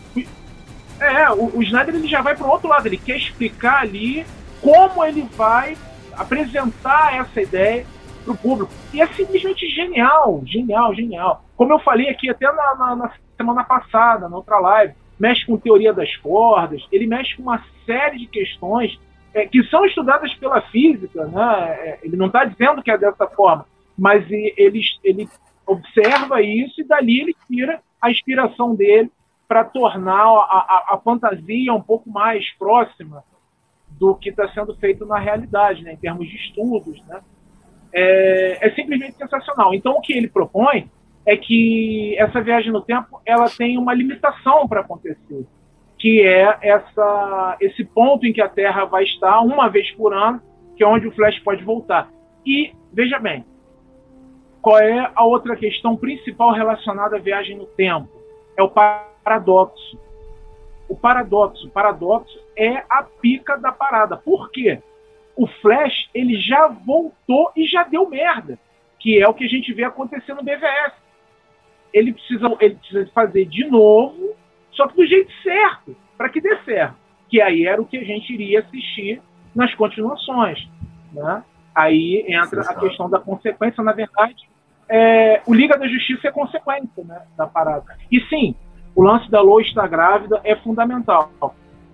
é, o, o Snyder ele já vai para outro lado, ele quer explicar ali como ele vai apresentar essa ideia para o público. E é simplesmente genial, genial, genial. Como eu falei aqui até na, na, na semana passada, na outra live, mexe com teoria das cordas, ele mexe com uma série de questões é, que são estudadas pela física, né? É, ele não está dizendo que é dessa forma, mas ele, ele observa isso e dali ele tira a inspiração dele para tornar a, a, a, fantasia um pouco mais próxima do que está sendo feito na realidade, né, em termos de estudos. Né? É, é, simplesmente sensacional. Então, o que ele propõe é que essa viagem no tempo ela tem uma limitação para acontecer, que é essa, esse ponto em que a Terra vai estar uma vez por ano, que é onde o Flash pode voltar. E, veja bem, qual é a outra questão principal relacionada à viagem no tempo? É o paradoxo. O paradoxo, o paradoxo é a pica da parada. Por quê? O Flash, ele já voltou e já deu merda, que é o que a gente vê acontecer no BVS. Ele precisa, ele precisa fazer de novo, só que do jeito certo, para que dê certo. Que aí era o que a gente iria assistir nas continuações. Né? Aí entra a questão da consequência. Na verdade, é, o Liga da Justiça é consequência né, da parada. E sim, o lance da Lois estar grávida é fundamental.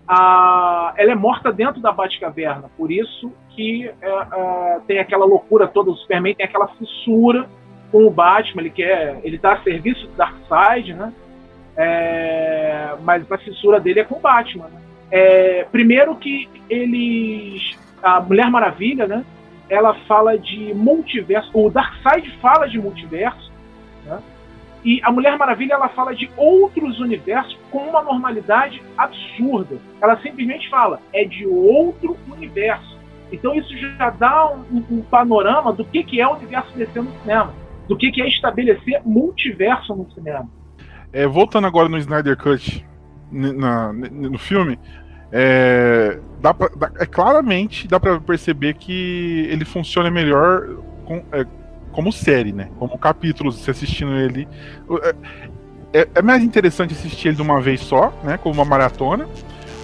A, ela é morta dentro da Batcaverna, por isso que é, é, tem aquela loucura toda, o Superman tem aquela fissura com o Batman, ele quer, ele está a serviço do Darkseid, né? É, mas a fissura dele é com o Batman. Né? É, primeiro que eles, a Mulher Maravilha, né? Ela fala de multiverso, o Darkseid fala de multiverso, né? E a Mulher Maravilha ela fala de outros universos com uma normalidade absurda. Ela simplesmente fala, é de outro universo. Então isso já dá um, um panorama do que, que é o universo DC no cinema, do que, que é estabelecer multiverso no cinema. É, voltando agora no Snyder Cut, na, no filme, é, dá pra, dá, é claramente dá para perceber que ele funciona melhor com, é, como série, né? Como capítulos, você assistindo ele. É, é, é, mais interessante assistir ele de uma vez só, né? Como uma maratona.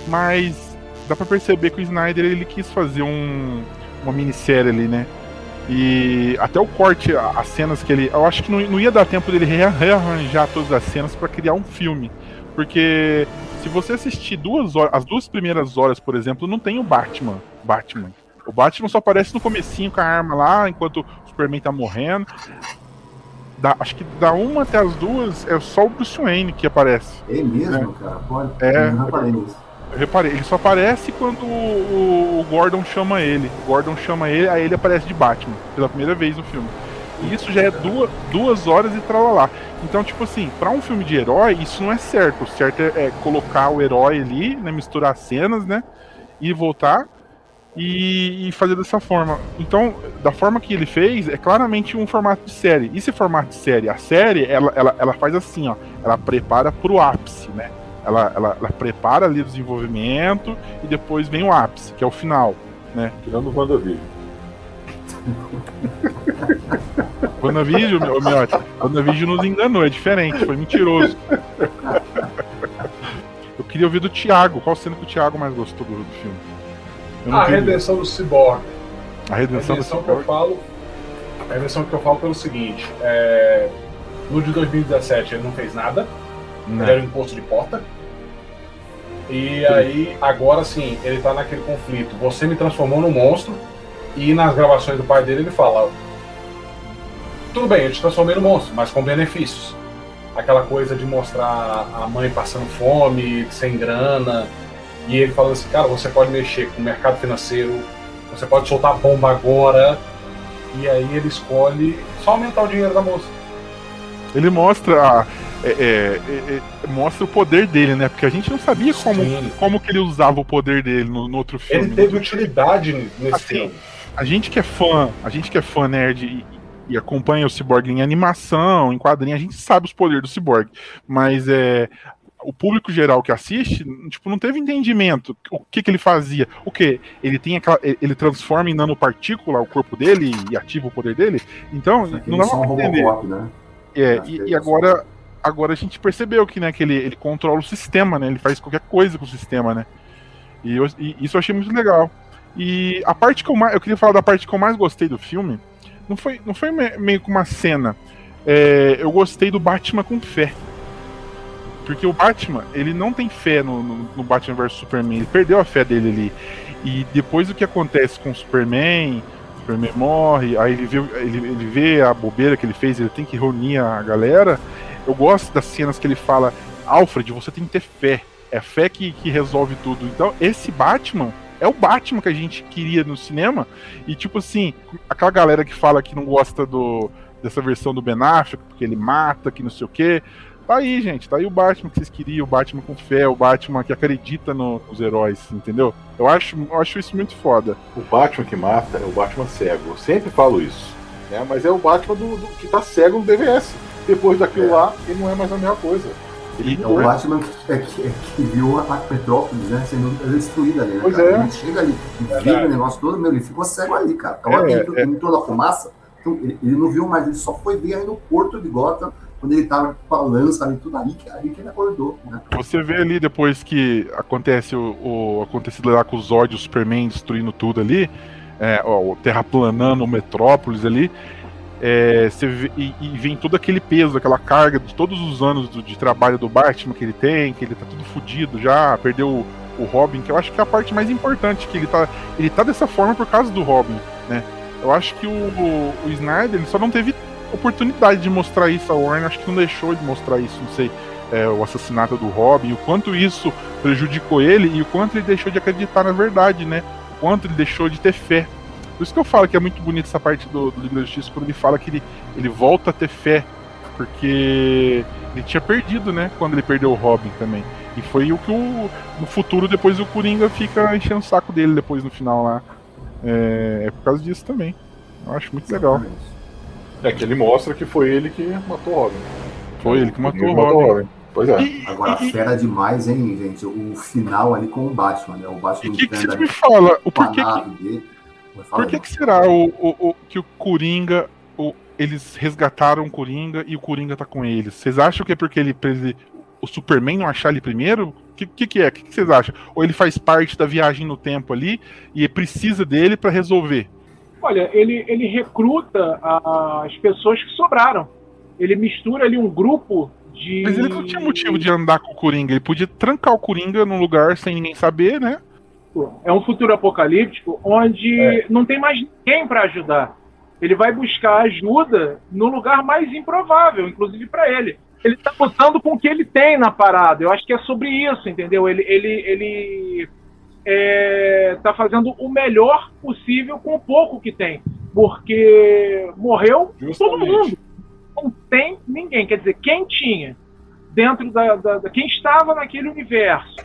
Mas dá para perceber que o Snyder ele quis fazer um, uma minissérie ali, né? E até o corte, as cenas que ele. Eu acho que não, não ia dar tempo dele rearranjar todas as cenas para criar um filme. Porque se você assistir duas horas, as duas primeiras horas, por exemplo, não tem o Batman. Batman. O Batman só aparece no comecinho com a arma lá, enquanto Superman tá morrendo. Da, acho que da uma até as duas é só o Bruce Wayne que aparece. É mesmo, é. cara? Pode. É, eu não reparei nisso. Eu reparei, ele só aparece quando o, o, Gordon chama ele. O Gordon chama ele, aí ele aparece de Batman, pela primeira vez no filme. E isso já é duas, duas horas e tralalá. Então, tipo assim, para um filme de herói, isso não é certo. O certo é, é colocar o herói ali, né, misturar cenas, né, e voltar e, e, fazer dessa forma. Então, da forma que ele fez, é claramente um formato de série. E esse formato de série? A série, ela, ela, ela faz assim, ó, ela prepara pro ápice, né? Ela, ela, ela prepara ali o desenvolvimento e depois vem o ápice, que é o final, né? Tirando o WandaVision. (laughs) WandaVision, meu miote, WandaVision nos enganou, é diferente, foi mentiroso. Eu queria ouvir do Thiago, qual cena que o Thiago mais gostou do, do filme? A redenção do Cyborg. A redenção, a redenção que eu falo. A redenção que eu falo pelo seguinte: é, no de 2017 ele não fez nada. Não. Ele era um imposto de porta. E sim. aí, agora sim, ele tá naquele conflito. Você me transformou num monstro. E nas gravações do pai dele ele fala: Tudo bem, eu te transformei no monstro, mas com benefícios. Aquela coisa de mostrar a mãe passando fome, sem grana e ele falando assim, cara, você pode mexer com o mercado financeiro, você pode soltar bomba agora. E aí ele escolhe só aumentar o dinheiro da moça. Ele mostra é, é, é, é, mostra o poder dele, né? Porque a gente não sabia como, como que ele usava o poder dele no, no outro filme. Ele teve né? utilidade nesse assim, filme. A gente que é fã, a gente que é fã nerd e, e acompanha o Cyborg em animação, em quadrinho, a gente sabe os poderes do Cyborg. Mas é, o público geral que assiste, tipo, não teve entendimento. O que, que ele fazia? O que? Ele tem aquela, ele transforma em nanopartícula o corpo dele e ativa o poder dele. Então, não dá pra entender. Robocop, né? É, e, e agora, agora a gente percebeu que, né, que ele, ele controla o sistema, né? Ele faz qualquer coisa com o sistema, né? E, eu- e isso eu achei muito legal. E a parte que eu mais. Eu queria falar da parte que eu mais gostei do filme. Não foi, não foi me- meio que uma cena. É, eu gostei do Batman com fé. Porque o Batman, ele não tem fé no, no, no Batman vs Superman. Ele perdeu a fé dele ali. E depois do que acontece com o Superman, o Superman morre, aí ele vê, ele, ele vê a bobeira que ele fez, ele tem que reunir a galera. Eu gosto das cenas que ele fala, Alfred, você tem que ter fé. É fé que, que resolve tudo. Então, esse Batman é o Batman que a gente queria no cinema. E, tipo assim, aquela galera que fala que não gosta do, dessa versão do Ben Affleck, porque ele mata, que não sei o quê. Tá aí, gente. Tá aí o Batman que vocês queriam, o Batman com fé, o Batman que acredita no- nos heróis, entendeu? Eu acho, eu acho isso muito foda. O Batman que mata é o Batman cego. Eu sempre falo isso. Né? Mas é o Batman do, do- que tá cego no DVS. Depois daquilo lá, ele não é mais a mesma coisa. Ele É o Batman que, é, que, é, que viu a Petrópolis, né, sendo destruída ali, né, Pois cara? é. Ele chega ali e vê Verdade. o negócio todo, meu, ele ficou cego ali, cara. Que É, entrou, é. entrou na fumaça, então, ele, ele não viu mais, ele só foi ver aí no porto de Gotham, quando ele tava com a lança ali, tudo ali, ali que ele acordou, né? Você vê ali depois que acontece o, o acontecido lá com os Zod, o Superman destruindo tudo ali, é, ó, o terraplanando o Metrópolis ali, é, vê- e, e vem todo aquele peso, aquela carga de todos os anos do- de trabalho do Batman que ele tem, que ele tá tudo fudido já, perdeu o, o Robin, que eu acho que é a parte mais importante, que ele tá, ele tá dessa forma por causa do Robin, né? Eu acho que o, o, o Snyder ele só não teve oportunidade de mostrar isso a Warner, acho que não deixou de mostrar isso, não sei é, o assassinato do Robin, o quanto isso prejudicou ele e o quanto ele deixou de acreditar na verdade, né? O quanto ele deixou de ter fé. Por isso que eu falo que é muito bonito essa parte do, do Liga da Justiça, quando ele fala que ele, ele volta a ter fé, porque ele tinha perdido, né? Quando ele perdeu o Robin também. E foi o que o, no futuro, depois o Coringa fica enchendo o saco dele depois no final lá. É, é por causa disso também. Eu acho muito legal. É que ele mostra que foi ele que matou o Robin. Foi ele que matou Ele o Robin. Pois é. Agora, fera demais, hein, gente? O final ali com o Batman, né? O Batman O que, que você me fala? O porquê que, dele. Por que, que será o, o, o- que o Coringa. O, eles resgataram o Coringa e o Coringa tá com eles? Vocês acham que é porque ele. ele- o Superman não achar ele primeiro? O que, que, que é? O que, que vocês acham? Ou ele faz parte da viagem no tempo ali e precisa dele pra resolver? Olha, ele, ele recruta a- as pessoas que sobraram. Ele mistura ali um grupo de. Mas ele não tinha motivo de andar com o Coringa. Ele podia trancar o Coringa num lugar sem ninguém saber, né? É um futuro apocalíptico onde É. não tem mais ninguém para ajudar. Ele vai buscar ajuda no lugar mais improvável, inclusive para ele. Ele tá lutando com o que ele tem na parada. Eu acho que é sobre isso, entendeu? Ele, ele, ele é, tá fazendo o melhor possível com o pouco que tem. Porque morreu todo mundo. Não tem ninguém. Quer dizer, quem tinha dentro da, da- da- quem estava naquele universo,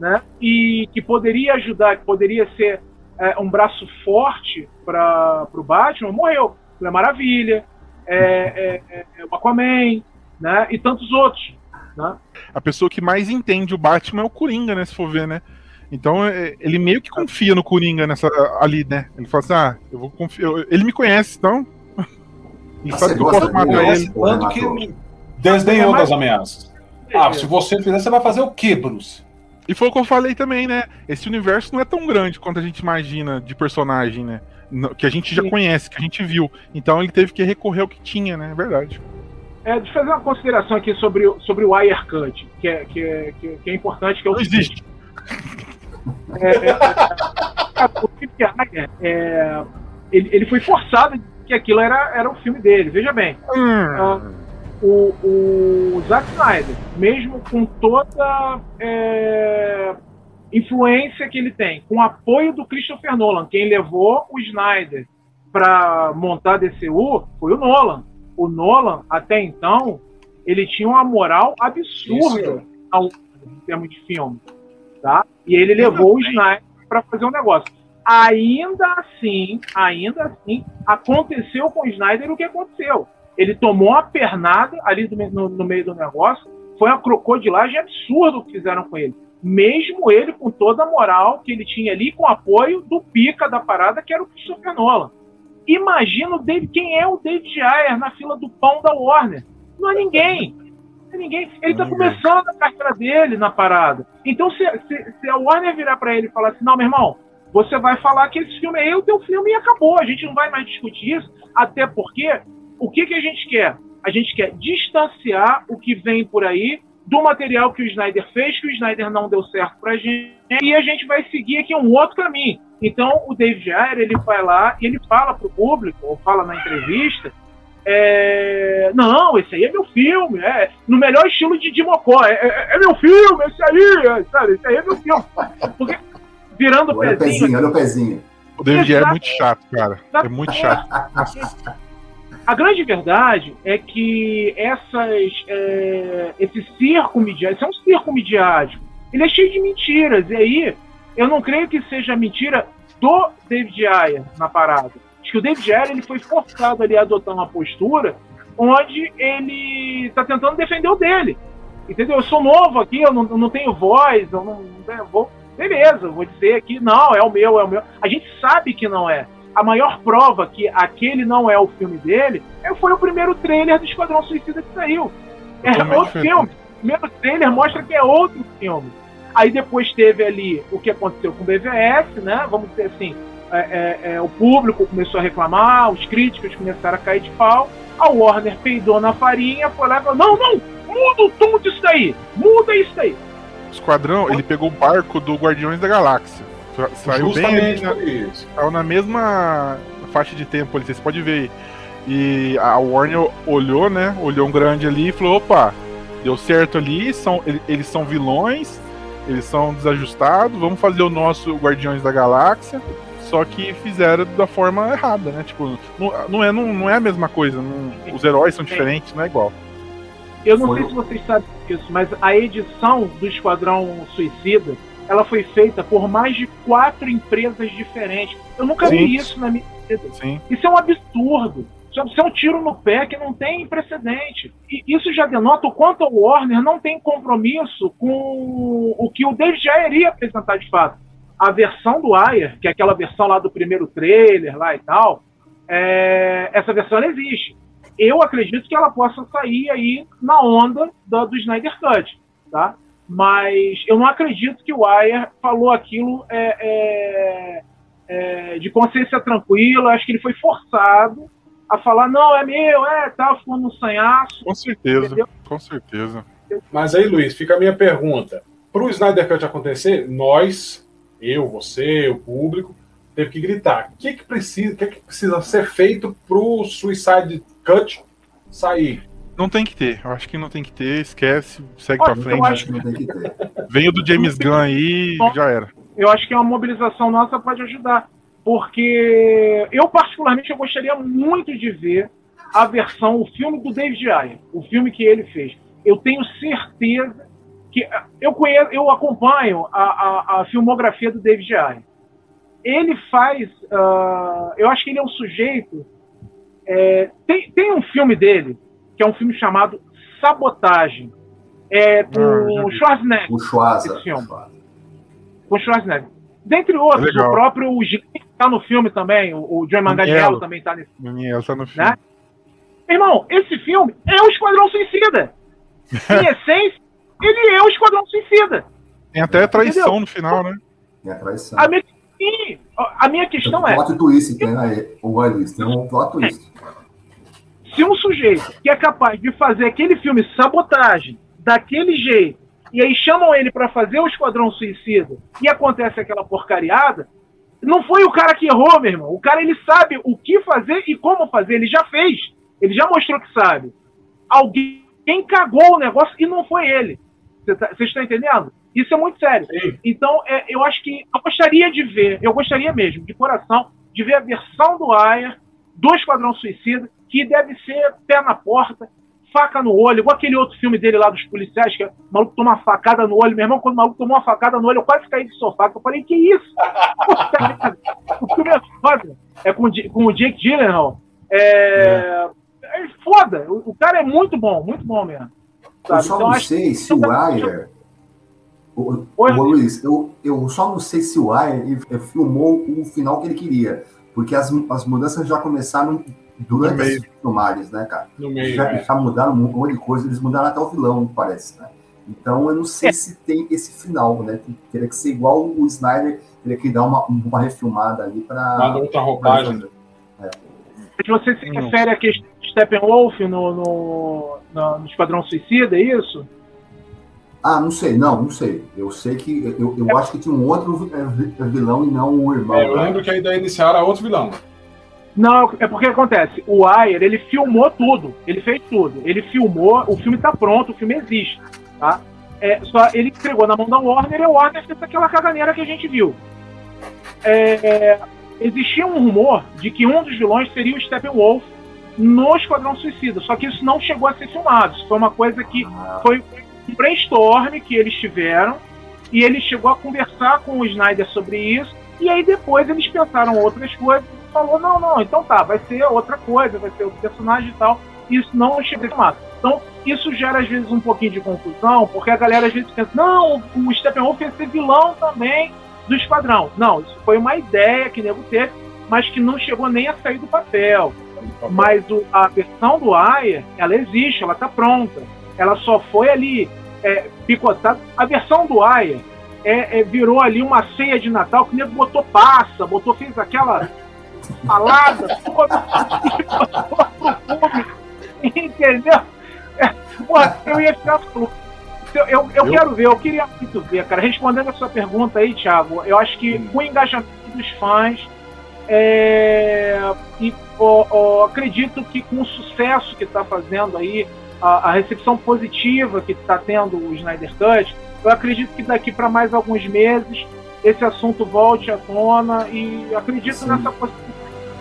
né? E que poderia ajudar, que poderia ser é, um braço forte para o Batman, morreu. Mulher Maravilha, é, é, é, o Aquaman, né? E tantos outros, né? A pessoa que mais entende o Batman é o Coringa, né? Se for ver, né? Então é, ele meio que confia no Coringa nessa ali, né? Ele fala assim: ah, eu vou confiar. eu- Ele me conhece, então. Ele Ah, sabe que eu posso matar ele. Tanto que ele desdenhou das ameaças. Ah, se você fizer, você vai fazer o quê, Bruce? E foi o que eu falei também, né? Esse universo não é tão grande quanto a gente imagina de personagem, né? Que a gente já Sim. conhece, que a gente viu. Então ele teve que recorrer ao que tinha, né? É verdade. É, deixa eu fazer uma consideração aqui sobre, o- sobre o Wirecut, que é, que, é, que, é- que é importante, que é o Não seguinte. (laughs) É, é, é, Iyer, é, ele, ele foi forçado que aquilo era, era o filme dele. Veja bem, ah, o, o Zack Snyder, mesmo com toda é, influência que ele tem, com o apoio do Christopher Nolan, quem levou o Snyder para montar a DCU foi o Nolan. O Nolan, até então, ele tinha uma moral absurda ao, em termos de filme. Tá? E ele levou o Snyder para fazer um negócio. Ainda assim, ainda assim, aconteceu com o Snyder o que aconteceu. Ele tomou uma pernada ali no, no meio do negócio, foi uma crocodilagem absurda o que fizeram com ele. Mesmo ele com toda a moral que ele tinha ali, com apoio do pica da parada, que era o Christopher Nolan. Imagina o David, quem é o David Ayer na fila do pão da Warner? Não é ninguém. Ninguém. Ele está começando a carreira dele na parada. Então, se, se, se a Warner virar para ele e falar assim, não, meu irmão, você vai falar que esse filme é o teu filme e acabou. A gente não vai mais discutir isso, até porque o que, que a gente quer? A gente quer distanciar o que vem por aí do material que o Snyder fez, que o Snyder não deu certo pra gente, e a gente vai seguir aqui um outro caminho. Então, o David Ayer, ele vai lá e ele fala pro público, ou fala na entrevista, é... não, esse aí é meu filme, é no melhor estilo de Dimocó, é, é, é meu filme, esse aí, é, sabe, esse aí é meu filme. Porque virando olha pezinho. o pezinho. Olha o pezinho. O David Ayer é muito chato, cara. É muito chato. A grande verdade é que essas, é, esse circo midiático, é um circo midiático, ele é cheio de mentiras. E aí, eu não creio que seja mentira do David Ayer na parada. Acho que o David Ayer ele foi forçado ali a adotar uma postura onde ele está tentando defender o dele. Entendeu? Eu sou novo aqui, eu não, não tenho voz, eu não, não tenho, vou, beleza, vou dizer aqui, não, é o meu, é o meu. A gente sabe que não é a maior prova que aquele não é o filme dele é, foi o primeiro trailer do Esquadrão Suicida que saiu. É outro filme. O primeiro trailer mostra que é outro filme. Aí depois teve ali o que aconteceu com o BVS, né? Vamos dizer assim, é, é, é, o público começou a reclamar, os críticos começaram a cair de pau. A Warner peidou na farinha, foi lá e falou: não, não, muda o tom disso daí, muda isso daí. O Esquadrão, ele pegou o barco do Guardiões da Galáxia. Saiu Justamente bem. isso. Saiu na mesma faixa de tempo ali, vocês podem ver. E a Warner olhou, né? Olhou um grande ali e falou: opa, deu certo ali, são, eles são vilões, eles são desajustados, vamos fazer o nosso Guardiões da Galáxia. Só que fizeram da forma errada, né? Tipo, não, não, é, não, não é a mesma coisa. não- os heróis são diferentes, não é igual. Eu não sei se vocês sabem disso, mas a edição do Esquadrão Suicida ela foi feita por mais de quatro empresas diferentes. Eu nunca Sim. vi isso na minha vida. Sim. Isso é um absurdo. Isso é- Isso é um tiro no pé que não tem precedente. E isso já denota o quanto a Warner não tem compromisso com o que o David já iria apresentar de fato. A versão do Ayer, que é aquela versão lá do primeiro trailer lá e tal, é, essa versão ela existe. Eu acredito que ela possa sair aí na onda do, do Snyder Cut, tá? Mas eu não acredito que o Ayer falou aquilo é, é, é, de consciência tranquila. Acho que ele foi forçado a falar, não, é meu, é tal, ficou no sanhaço. Com certeza, Entendeu? com certeza. Mas aí, Luiz, fica a minha pergunta. Para o Snyder Cut acontecer, nós, eu, você, o público, teve que gritar. O que, que, precisa, o que, que precisa ser feito para o Suicide Cut sair? Não tem que ter, eu acho que não tem que ter, esquece, segue Olha, pra eu frente. acho que não tem que ter. Veio do James Gunn aí, já era. eu acho que uma mobilização nossa pode ajudar. Porque eu, particularmente, eu gostaria muito de ver a versão, o filme do David Ayer, o filme que ele fez. Eu tenho certeza que eu conheço, eu acompanho a, a, a filmografia do David Ayer. Ele faz, ah, eu acho que ele é um sujeito. é, tem, tem um filme dele que é um filme chamado Sabotagem, é com Ah, já vi. Schwarzenegger. O Schwarza. Com Schwarzenegger. Dentre outros, Legal. o próprio Gil tá no filme também, o, o John Manganiello também tá nesse tá no filme. né? Irmão, esse filme é o Esquadrão Suicida. (laughs) Em essência, ele é o Esquadrão Suicida. Tem até traição Entendeu? no final, né? É a traição. A minha, sim, a minha questão é, plot twist tem aí, o Luiz, tem um plot twist. se um sujeito que é capaz de fazer aquele filme sabotagem daquele jeito, e aí chamam ele pra fazer o Esquadrão Suicida, e acontece aquela porcariada, não foi o cara que errou, meu irmão. O cara ele sabe o que fazer e como fazer, ele já fez. Ele já mostrou que sabe. Alguém cagou o negócio e não foi ele. Tá- Vocês estão entendendo? Isso é muito sério. Então, é, eu acho que eu gostaria de ver, eu gostaria mesmo, de coração, de ver a versão do Ayer do Esquadrão Suicida, que deve ser pé na porta, faca no olho, igual aquele outro filme dele lá dos policiais, que o maluco toma uma facada no olho. Meu irmão, quando o maluco tomou uma facada no olho, eu quase caí de sofá. que Eu falei, que isso? (laughs) o filme é foda. É com, com o Jake Gyllenhaal. É, é foda. O, o cara é muito bom, muito bom mesmo. Eu só não sei se o Wire. Ô, ô, Luiz, eu, eu só não sei se o Wire filmou o final que ele queria. Porque as, as mudanças já começaram durante as filmagens, né, cara? No meio, já, é. já mudaram um monte de coisa, eles mudaram até o vilão, parece, né? Então eu não sei se tem esse final, né? Teria que ser igual o Snyder, teria que dar uma, uma refilmada ali para. Dá outra roupagem. É. Você se refere a Steppenwolf no, no, no, no Esquadrão Suicida, é isso? Ah, não sei, não, não sei. Eu sei que. Eu, eu acho que tinha um outro é, vilão e não o irmão. É, eu lembro que a ideia inicial era outro vilão. Não, é porque acontece. O Ayer, ele filmou tudo. Ele fez tudo. Ele filmou, o filme tá pronto, o filme existe. Tá? É, só ele entregou na mão da Warner e a Warner fez aquela caganeira que a gente viu. É, existia um rumor de que um dos vilões seria o Steppenwolf no Esquadrão Suicida, só que isso não chegou a ser filmado. Isso foi uma coisa que foi um brainstorm que eles tiveram e ele chegou a conversar com o Snyder sobre isso e aí depois eles pensaram outras coisas e falou não, não, então tá, vai ser outra coisa, vai ser outro personagem e tal. Isso não chegou a ser filmado. Então, isso gera às vezes um pouquinho de confusão, porque a galera às vezes pensa, não, o Steppenwolf ia ser vilão também do Esquadrão. Não, isso foi uma ideia que o nego teve, mas que não chegou nem a sair do papel. Mas o, a versão do Aya, ela existe, ela está pronta. Ela só foi ali é, picotada. A versão do Aya é, é, virou ali uma ceia de Natal que o nego botou passa, botou, fez aquela salada, (laughs) entendeu? Porra, eu ia ficar maluco. Eu, eu, eu, quero ver, eu queria muito ver, cara. Respondendo a sua pergunta aí, Thiago, eu acho que com o engajamento dos fãs, é, e ó, ó, acredito que com o sucesso que está fazendo aí, a, a, recepção positiva que está tendo o Snyder Cut, eu acredito que daqui para mais alguns meses esse assunto volte à tona e acredito Sim. nessa possibilidade.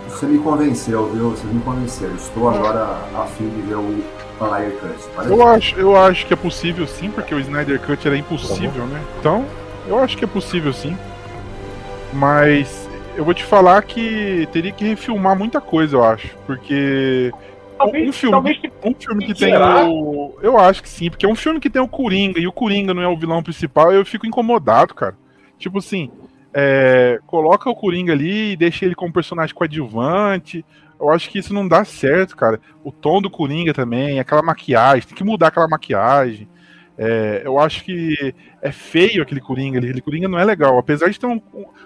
Você me convenceu, viu? Você me convenceu. Estou agora a fim de ver o Snyder Cut. Parece? Eu acho, eu acho que é possível sim, porque o Snyder Cut era impossível, né? Então, eu acho que é possível sim. Mas eu vou te falar que teria que refilmar muita coisa, eu acho. Porque. Talvez, um filme, talvez um filme que tem o. Eu acho que sim, porque é um filme que tem o Coringa e o Coringa não é o vilão principal, eu fico incomodado, cara. Tipo assim, é, coloca o Coringa ali e deixa ele como personagem coadjuvante. Eu acho que isso não dá certo, cara. O tom do Coringa também, aquela maquiagem, tem que mudar aquela maquiagem. É, eu acho que é feio aquele Coringa ali. Aquele Coringa não é legal. Apesar de ter um,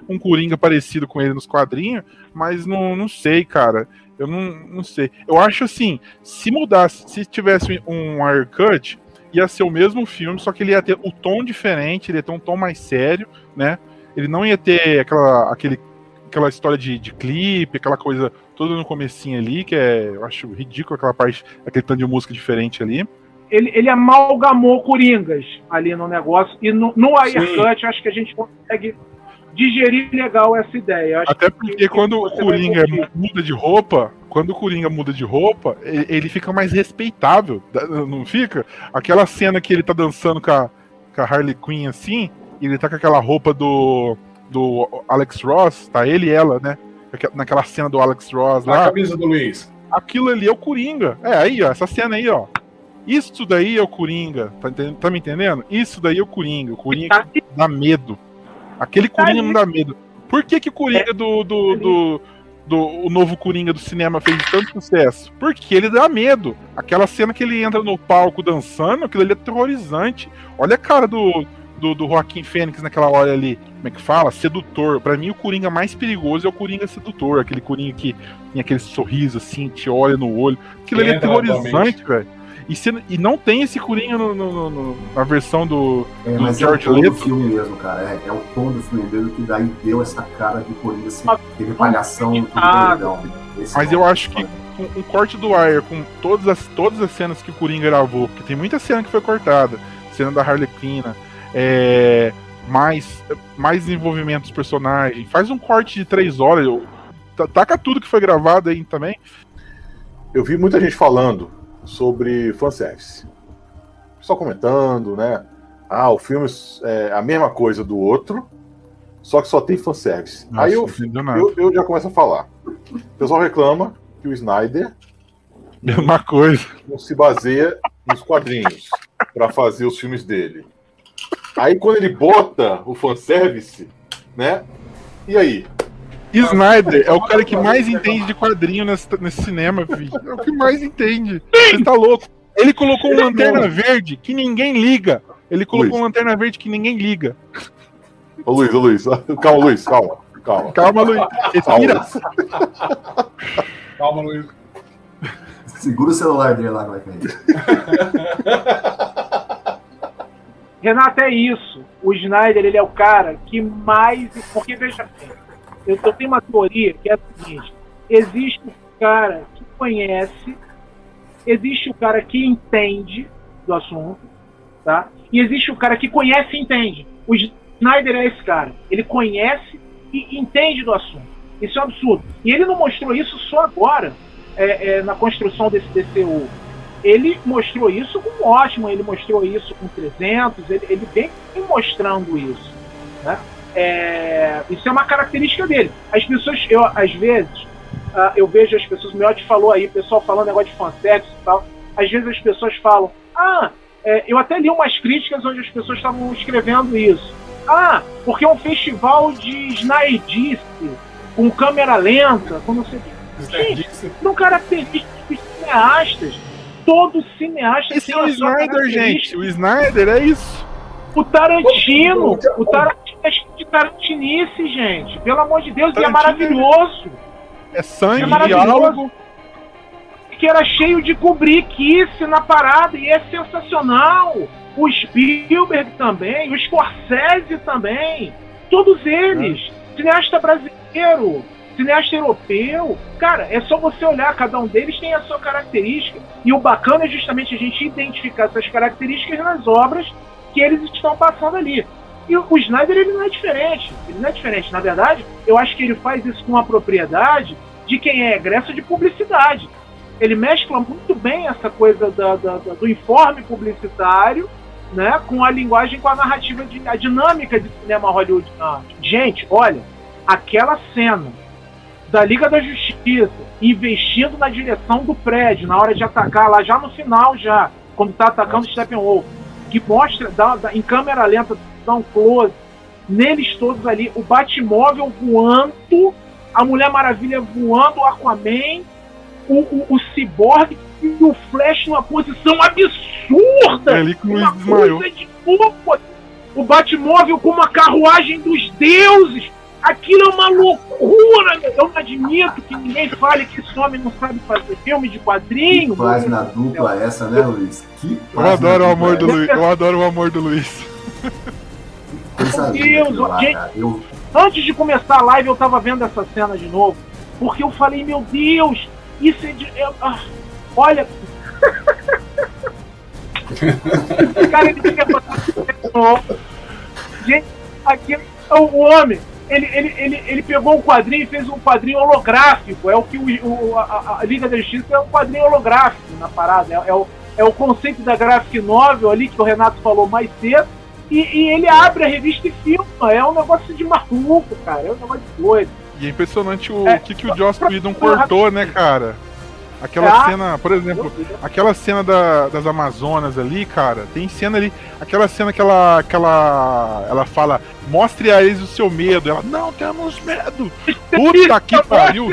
um Coringa parecido com ele nos quadrinhos, mas não, não sei, cara. Eu não, não sei. Eu acho assim, se mudasse, se tivesse um haircut, ia ser o mesmo filme, só que ele ia ter o tom diferente, ele ia ter um tom mais sério, né? Ele não ia ter aquela, aquele, aquela história de, de clipe, aquela coisa toda no comecinho ali, que é, eu acho ridículo aquela parte, aquele tanto de música diferente ali. Ele, ele amalgamou Coringas ali no negócio, e no, no Aircut acho que a gente consegue digerir legal essa ideia. Até porque que, quando o Coringa muda de roupa, quando o Coringa muda de roupa, ele, ele, fica mais respeitável, não fica? Aquela cena que ele tá dançando com a, com a Harley Quinn assim, e ele tá com aquela roupa do, do Alex Ross, tá ele e ela, né? Naquela cena do Alex Ross lá. A camisa do Luiz. Aquilo ali é o Coringa. É, aí, ó, essa cena aí, ó. Isso daí é o Coringa. Tá, tá me entendendo? Isso daí é o Coringa. O Coringa que dá medo. Aquele Coringa não dá medo. Por que, que o Coringa do, do, do, do, o novo Coringa do cinema fez tanto sucesso? Porque ele dá medo. Aquela cena que ele entra no palco dançando, aquilo ali é terrorizante. Olha a cara do, do, do Joaquim Fênix naquela hora ali, como é que fala? Sedutor. Para mim, o Coringa mais perigoso é o Coringa sedutor. Aquele Coringa que tem aquele sorriso assim, te olha no olho. Aquilo ali é terrorizante, velho. E, se, e não tem esse Coringa no, no, no, na versão do, é, do mas George é o tom Leto. do filme mesmo, cara. É, é, o tom do filme mesmo que daí deu essa cara de Coringa, assim, aquele palhação, tudo Ah, legal. Esse Mas tom eu acho que um, um corte do Wire com todas as, todas as cenas que o Coringa gravou, porque tem muita cena que foi cortada, cena da Harley Quinn, é, mais, mais desenvolvimento dos personagens, faz um corte de três horas, eu- taca tudo que foi gravado aí também. Eu vi muita gente falando sobre fanservice. Só comentando, né? Ah, o filme é a mesma coisa do outro, só que só tem fanservice. Nossa, Aí eu, eu, eu já começo a falar. O pessoal reclama que o Snyder Mesma coisa. não se baseia nos quadrinhos. pra fazer os filmes dele. Aí quando ele bota o fanservice, né? E aí? Snyder é o cara que mais entende de quadrinho nesse, nesse cinema, filho. É o que mais entende. Você tá louco. Ele colocou uma lanterna verde que ninguém liga. Ele colocou uma lanterna verde que ninguém liga. Ô Luiz, ô Luiz, calma, Luiz, calma. Calma, calma Luiz. Respira. Calma, Luiz. Segura o celular dele lá, vai cair. Renato, é isso. O Snyder, ele é o cara que mais. Porque, veja bem, eu, eu tenho uma teoria que é a seguinte: existe o cara que conhece, existe o cara que entende do assunto, tá? E existe o cara que conhece e entende. O Snyder é esse cara. Ele conhece e entende do assunto. Isso é um absurdo. E ele não mostrou isso só agora, é, é, na construção desse DCU. Ele mostrou isso com ótimo, ele mostrou isso com 300, ele, ele vem mostrando isso. Né? É, isso é uma característica dele. As pessoas, eu, às vezes, uh, eu vejo as pessoas, o Miotti falou aí, o pessoal falando negócio de fanservice e tal. Às vezes as pessoas falam, ah, é, eu até li umas críticas onde as pessoas estavam escrevendo isso. Ah, porque é um festival de Snaidice, com câmera lenta, com não sei o que. Não características dos cineastas. Todo cineasta Esse é o Snyder, gente. O Snyder é isso. O Tarantino, o Tarantino de Tarantinice, gente. Pelo amor de Deus, e é maravilhoso. É sangue, é maravilhoso. Que era cheio de cubriquice na parada e é sensacional. O Spielberg também, o Scorsese também. Todos eles. É. Cineasta brasileiro, cineasta europeu. Cara, é só você olhar, cada um deles tem a sua característica. E o bacana é justamente a gente identificar essas características nas obras que eles estão passando ali. E o Snyder ele não é diferente. Ele não é diferente. Na verdade, eu acho que ele faz isso com a propriedade de quem é egresso de publicidade. Ele mescla muito bem essa coisa da, da, da, do informe publicitário né, com a linguagem, com a narrativa, de, a dinâmica de cinema Hollywood. Gente, olha, aquela cena da Liga da Justiça investindo na direção do prédio na hora de atacar lá, já no final, já, quando tá atacando o Steppenwolf, que mostra dá, dá, em câmera lenta, dá um close, neles todos ali, o Batmóvel voando, a Mulher Maravilha voando, o Aquaman, o, o, o Cyborg e o Flash numa posição absurda! É ali que uma desmaiou. coisa de louco! O Batmóvel com uma carruagem dos deuses! Aquilo é uma loucura! Eu não admito que ninguém fale que esse homem não sabe fazer filme de quadrinho. Que página dupla essa, né, Luiz? Que eu adoro o amor do Luiz. Eu adoro o amor do Luiz. (laughs) Meu Deus, gente, eu... antes de começar a live eu tava vendo essa cena de novo, porque eu falei, meu Deus, isso é de. Ah, olha. cara, ele tinha Gente, aqui o homem ele, ele, ele, ele pegou um quadrinho e fez um quadrinho holográfico. É o que o, o a, a, Liga da Justiça é um quadrinho holográfico na parada. É, é, o, é o conceito da graphic novel ali que o Renato falou mais cedo. E, e ele abre a revista e filma. É um negócio de maluco, cara. É um negócio de doido. E é impressionante o é, que, que o Joss Whedon cortou, né, cara? Aquela é. cena, por exemplo, aquela cena da, das Amazonas ali, cara, tem cena ali, aquela cena que ela, que ela, ela fala, mostre a eles o seu medo. Ela, não temos medo. Puta que pariu.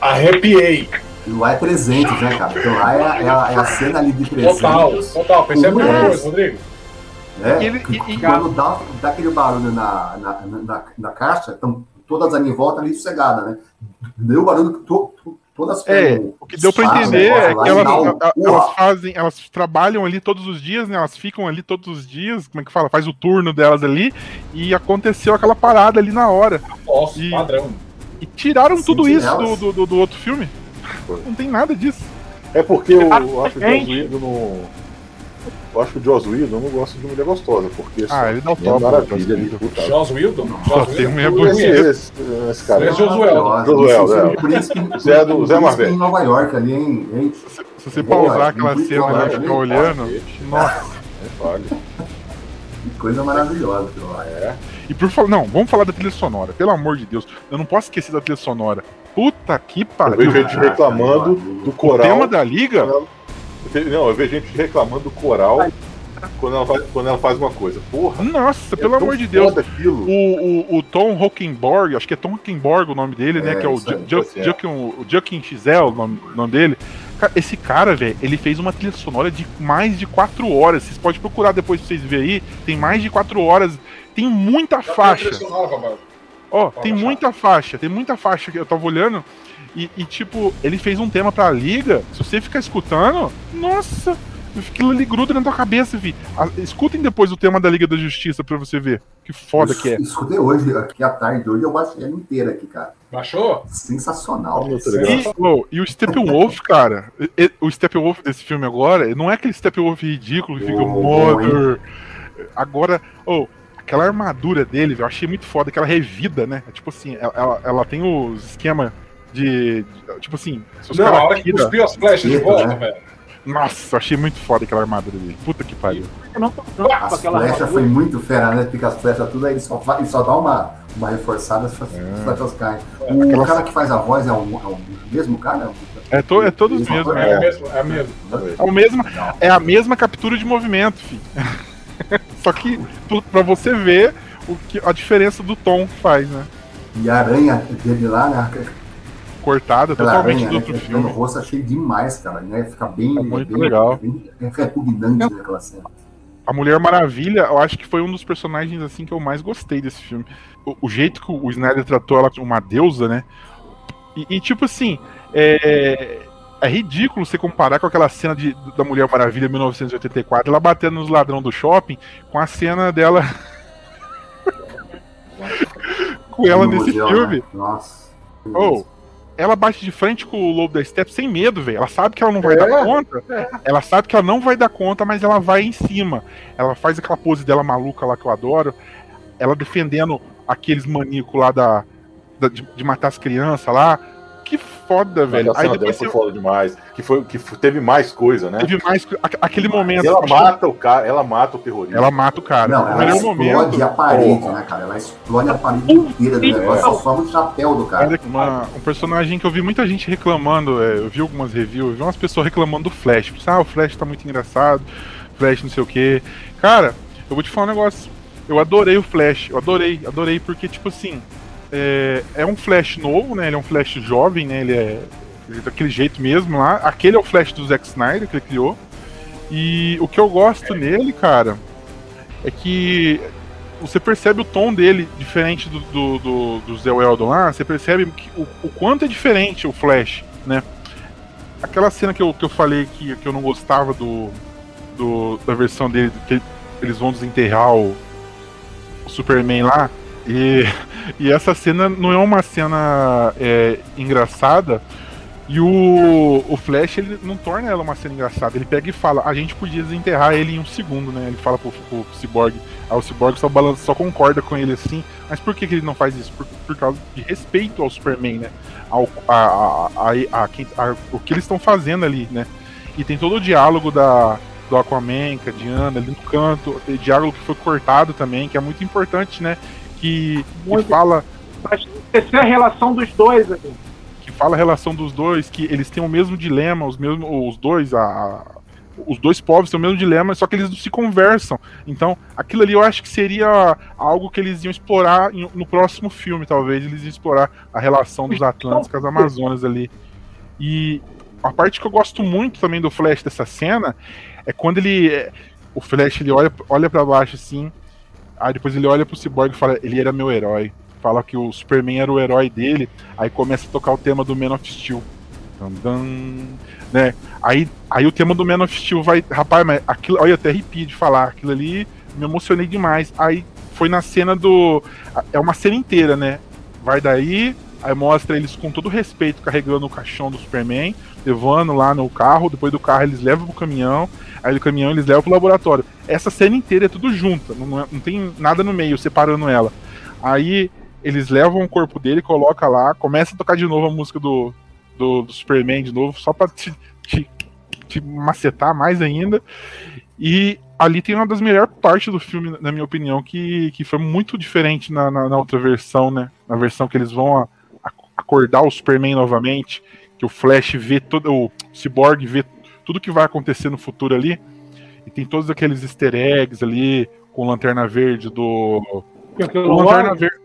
Arrepiei. E lá é presente, né, cara? Então lá é, a, é a, é a cena ali de presente. Total, total. Percebe uma coisa, Rodrigo. É, ele, que, e, quando dá, dá aquele barulho na, na, na, na caixa, estão todas ali em volta ali sossegadas, né? Deu barulho to, to, todas É, o que deu para entender é que elas, elas, fazem, elas trabalham ali todos os dias, né? Elas ficam ali todos os dias, como é que fala? Faz o turno delas ali e aconteceu aquela parada ali na hora. Nossa, e, padrão. E tiraram Sim, tudo isso do, do, do, outro filme. Não tem nada disso. É porque eu acho que o não eu acho que o Joss Whedon não gosto de mulher gostosa, porque ah, ele dá o top. Maravilha ali, puta. Joss Whedon? Só tem mulher bonita. Esse, esse cara. Esse é Josuel. Josuel, é. Zé do Zé Marvel. em Nova York ali, hein? Se você pausar aquela cena ali e ficar olhando, nossa. É vale. Que coisa maravilhosa. É. E por favor, não, vamos falar da trilha sonora, pelo amor de Deus. Eu não posso esquecer da trilha sonora. Puta que pariu. Eu vejo gente reclamando do coral. O tema da liga Não, eu vejo gente reclamando do coral quando ela faz, quando ela faz uma coisa. Porra. Nossa, é pelo amor de Deus. aquilo. O, o, o Tom Hockenborg, acho que é Tom Hockenborg o nome dele, né? É, Que é o. Jukin o Jukin Xel, o nome, dele. Esse cara, velho, ele fez uma trilha sonora de mais de 4 horas. Vocês podem procurar depois pra vocês verem aí. Tem mais de 4 horas. Tem muita faixa. Ó, tem muita faixa, tem muita faixa que eu tava olhando. E, e, tipo, ele fez um tema pra liga. Se você ficar escutando, nossa, aquilo ali gruda na tua cabeça, vi. Escutem depois o tema da Liga da Justiça pra você ver. Que foda que é. Escutei hoje, aqui à tarde, hoje eu baixei ela inteira aqui, cara. Baixou? Sensacional. E, oh, e o Steppenwolf, cara, e- e- o Steppenwolf desse filme agora, não é aquele Steppenwolf ridículo que fica Oh, Mother. Agora, oh, aquela armadura dele, eu achei muito foda, aquela revida, né? É Tipo assim, ela, ela- ela tem os esquema de, de- Tipo assim, Não, a hora que tira- cuspiu as flechas de volta, né? velho. Nossa, eu achei muito foda aquela armadura dele. Puta que pariu. Eu não tô As flechas foi muito fera, né? Fica as flechas tudo aí, ele só, fa- ele só dá uma, uma reforçada, as flechas caem. O Aquela- cara que faz a voz é o, é o mesmo cara? É, to, é todos Mesmo mesmo. ator? É É, mesmo, é mesmo. é, o mesmo, é a mesma captura de movimento, filho. (laughs) Só que pra você ver o que, a diferença do tom que faz, né? E a aranha dele lá, né? Cortada Aquela totalmente aranha, do né? outro filme. rosto, achei demais, cara. Né? Fica bem, É muito bem, legal. bem repugnante naquela cena. A Mulher Maravilha, eu acho que foi um dos personagens assim que eu mais gostei desse filme. O, o jeito que o Snyder tratou ela como uma deusa, né? E, e, tipo assim, é, é ridículo você comparar com aquela cena de, da Mulher Maravilha 1984, ela batendo nos ladrão do shopping, com a cena dela. (laughs) com ela nesse filme. né? Nossa. Oh, ela bate de frente com o lobo da Step sem medo, velho. Ela sabe que ela não vai É, dar conta. Ela sabe que ela não vai dar conta, mas ela vai em cima. Ela faz aquela pose dela maluca lá que eu adoro. Ela defendendo aqueles maníacos lá da, da- de, de matar as crianças lá. Que foda, velho. Mas a cena dela depois foi você- foda demais. Que, foi, que teve mais coisa, né? teve mais aquele momento. Ela mata o cara, ela mata o terrorista. Ela mata o cara. Não, ela primeiro explode momento. a parede, Porra. né, cara? Ela explode a parede inteira do negócio, só sobra o chapéu do cara. Uma- um personagem que eu vi muita gente reclamando, é, eu vi algumas reviews, eu vi umas pessoas reclamando do Flash. Ah, o Flash tá muito engraçado, Flash não sei o que. Cara, eu vou te falar um negócio. Eu adorei o Flash, eu adorei, adorei, porque, tipo assim, é, é um Flash novo, né? Ele é um Flash jovem, né? Ele é, ele daquele jeito mesmo lá. Aquele é o Flash do Zack Snyder que ele criou. E o que eu gosto nele, cara, é que você percebe o tom dele diferente do, do, do, do Zé Weldon lá, você percebe que, o, o quanto é diferente o Flash, né? Aquela cena que eu, que eu falei que, que eu não gostava do, do da versão dele, que eles vão desenterrar o, o Superman lá, e, e essa cena não é uma cena é, engraçada, e o, o Flash ele não torna ela uma cena engraçada. Ele pega e fala: a gente podia desenterrar ele em um segundo, né? Ele fala pro, pro Cyborg. Aí o Cyborg só, balança, só concorda com ele assim. Mas por que, que ele não faz isso? Por, por causa de respeito ao Superman, né? Ao, a, a, a, o que eles estão fazendo ali, né? E tem todo o diálogo da, do Aquaman, com a Diana ali no canto. Diálogo que foi cortado também, que é muito importante, né? Que, que fala Essa é a relação dos dois ali. que fala a relação dos dois, que eles têm o mesmo dilema, os mesmos, os dois, a, os dois povos têm o mesmo dilema, só que eles não se conversam. Então, aquilo ali eu acho que seria algo que eles iam explorar no próximo filme, talvez eles iam explorar a relação dos Atlantes com as Amazonas ali. E a parte que eu gosto muito também do Flash dessa cena é quando ele é, o Flash ele olha olha para baixo assim, aí depois ele olha pro Cyborg e fala, ele era meu herói. Fala que o Superman era o herói dele, aí começa a tocar o tema do Man of Steel. Dun, né? Aí, aí o tema do Man of Steel vai. Rapaz, mas aquilo. Olha, eu até arrepio de falar. Aquilo ali me emocionei demais. Aí foi na cena do. É uma cena inteira, né? Vai daí, aí mostra eles com todo respeito carregando o caixão do Superman, levando lá no carro. Depois do carro eles levam pro caminhão. Aí do caminhão eles levam pro laboratório. Essa cena inteira é tudo junta, não, não é- não tem nada no meio separando ela. Aí eles levam o corpo dele, coloca lá, começa a tocar de novo a música do, do, do Superman de novo, só pra te, te, te macetar mais ainda. E ali tem uma das melhores partes do filme, na minha opinião, que, que foi muito diferente na, na, na outra versão, né? Na versão que eles vão a- a- acordar o Superman novamente, que o Flash vê todo. O Cyborg vê tudo que vai acontecer no futuro ali. E tem todos aqueles easter eggs ali, com lanterna verde do. Kilowog? Lanterna verde.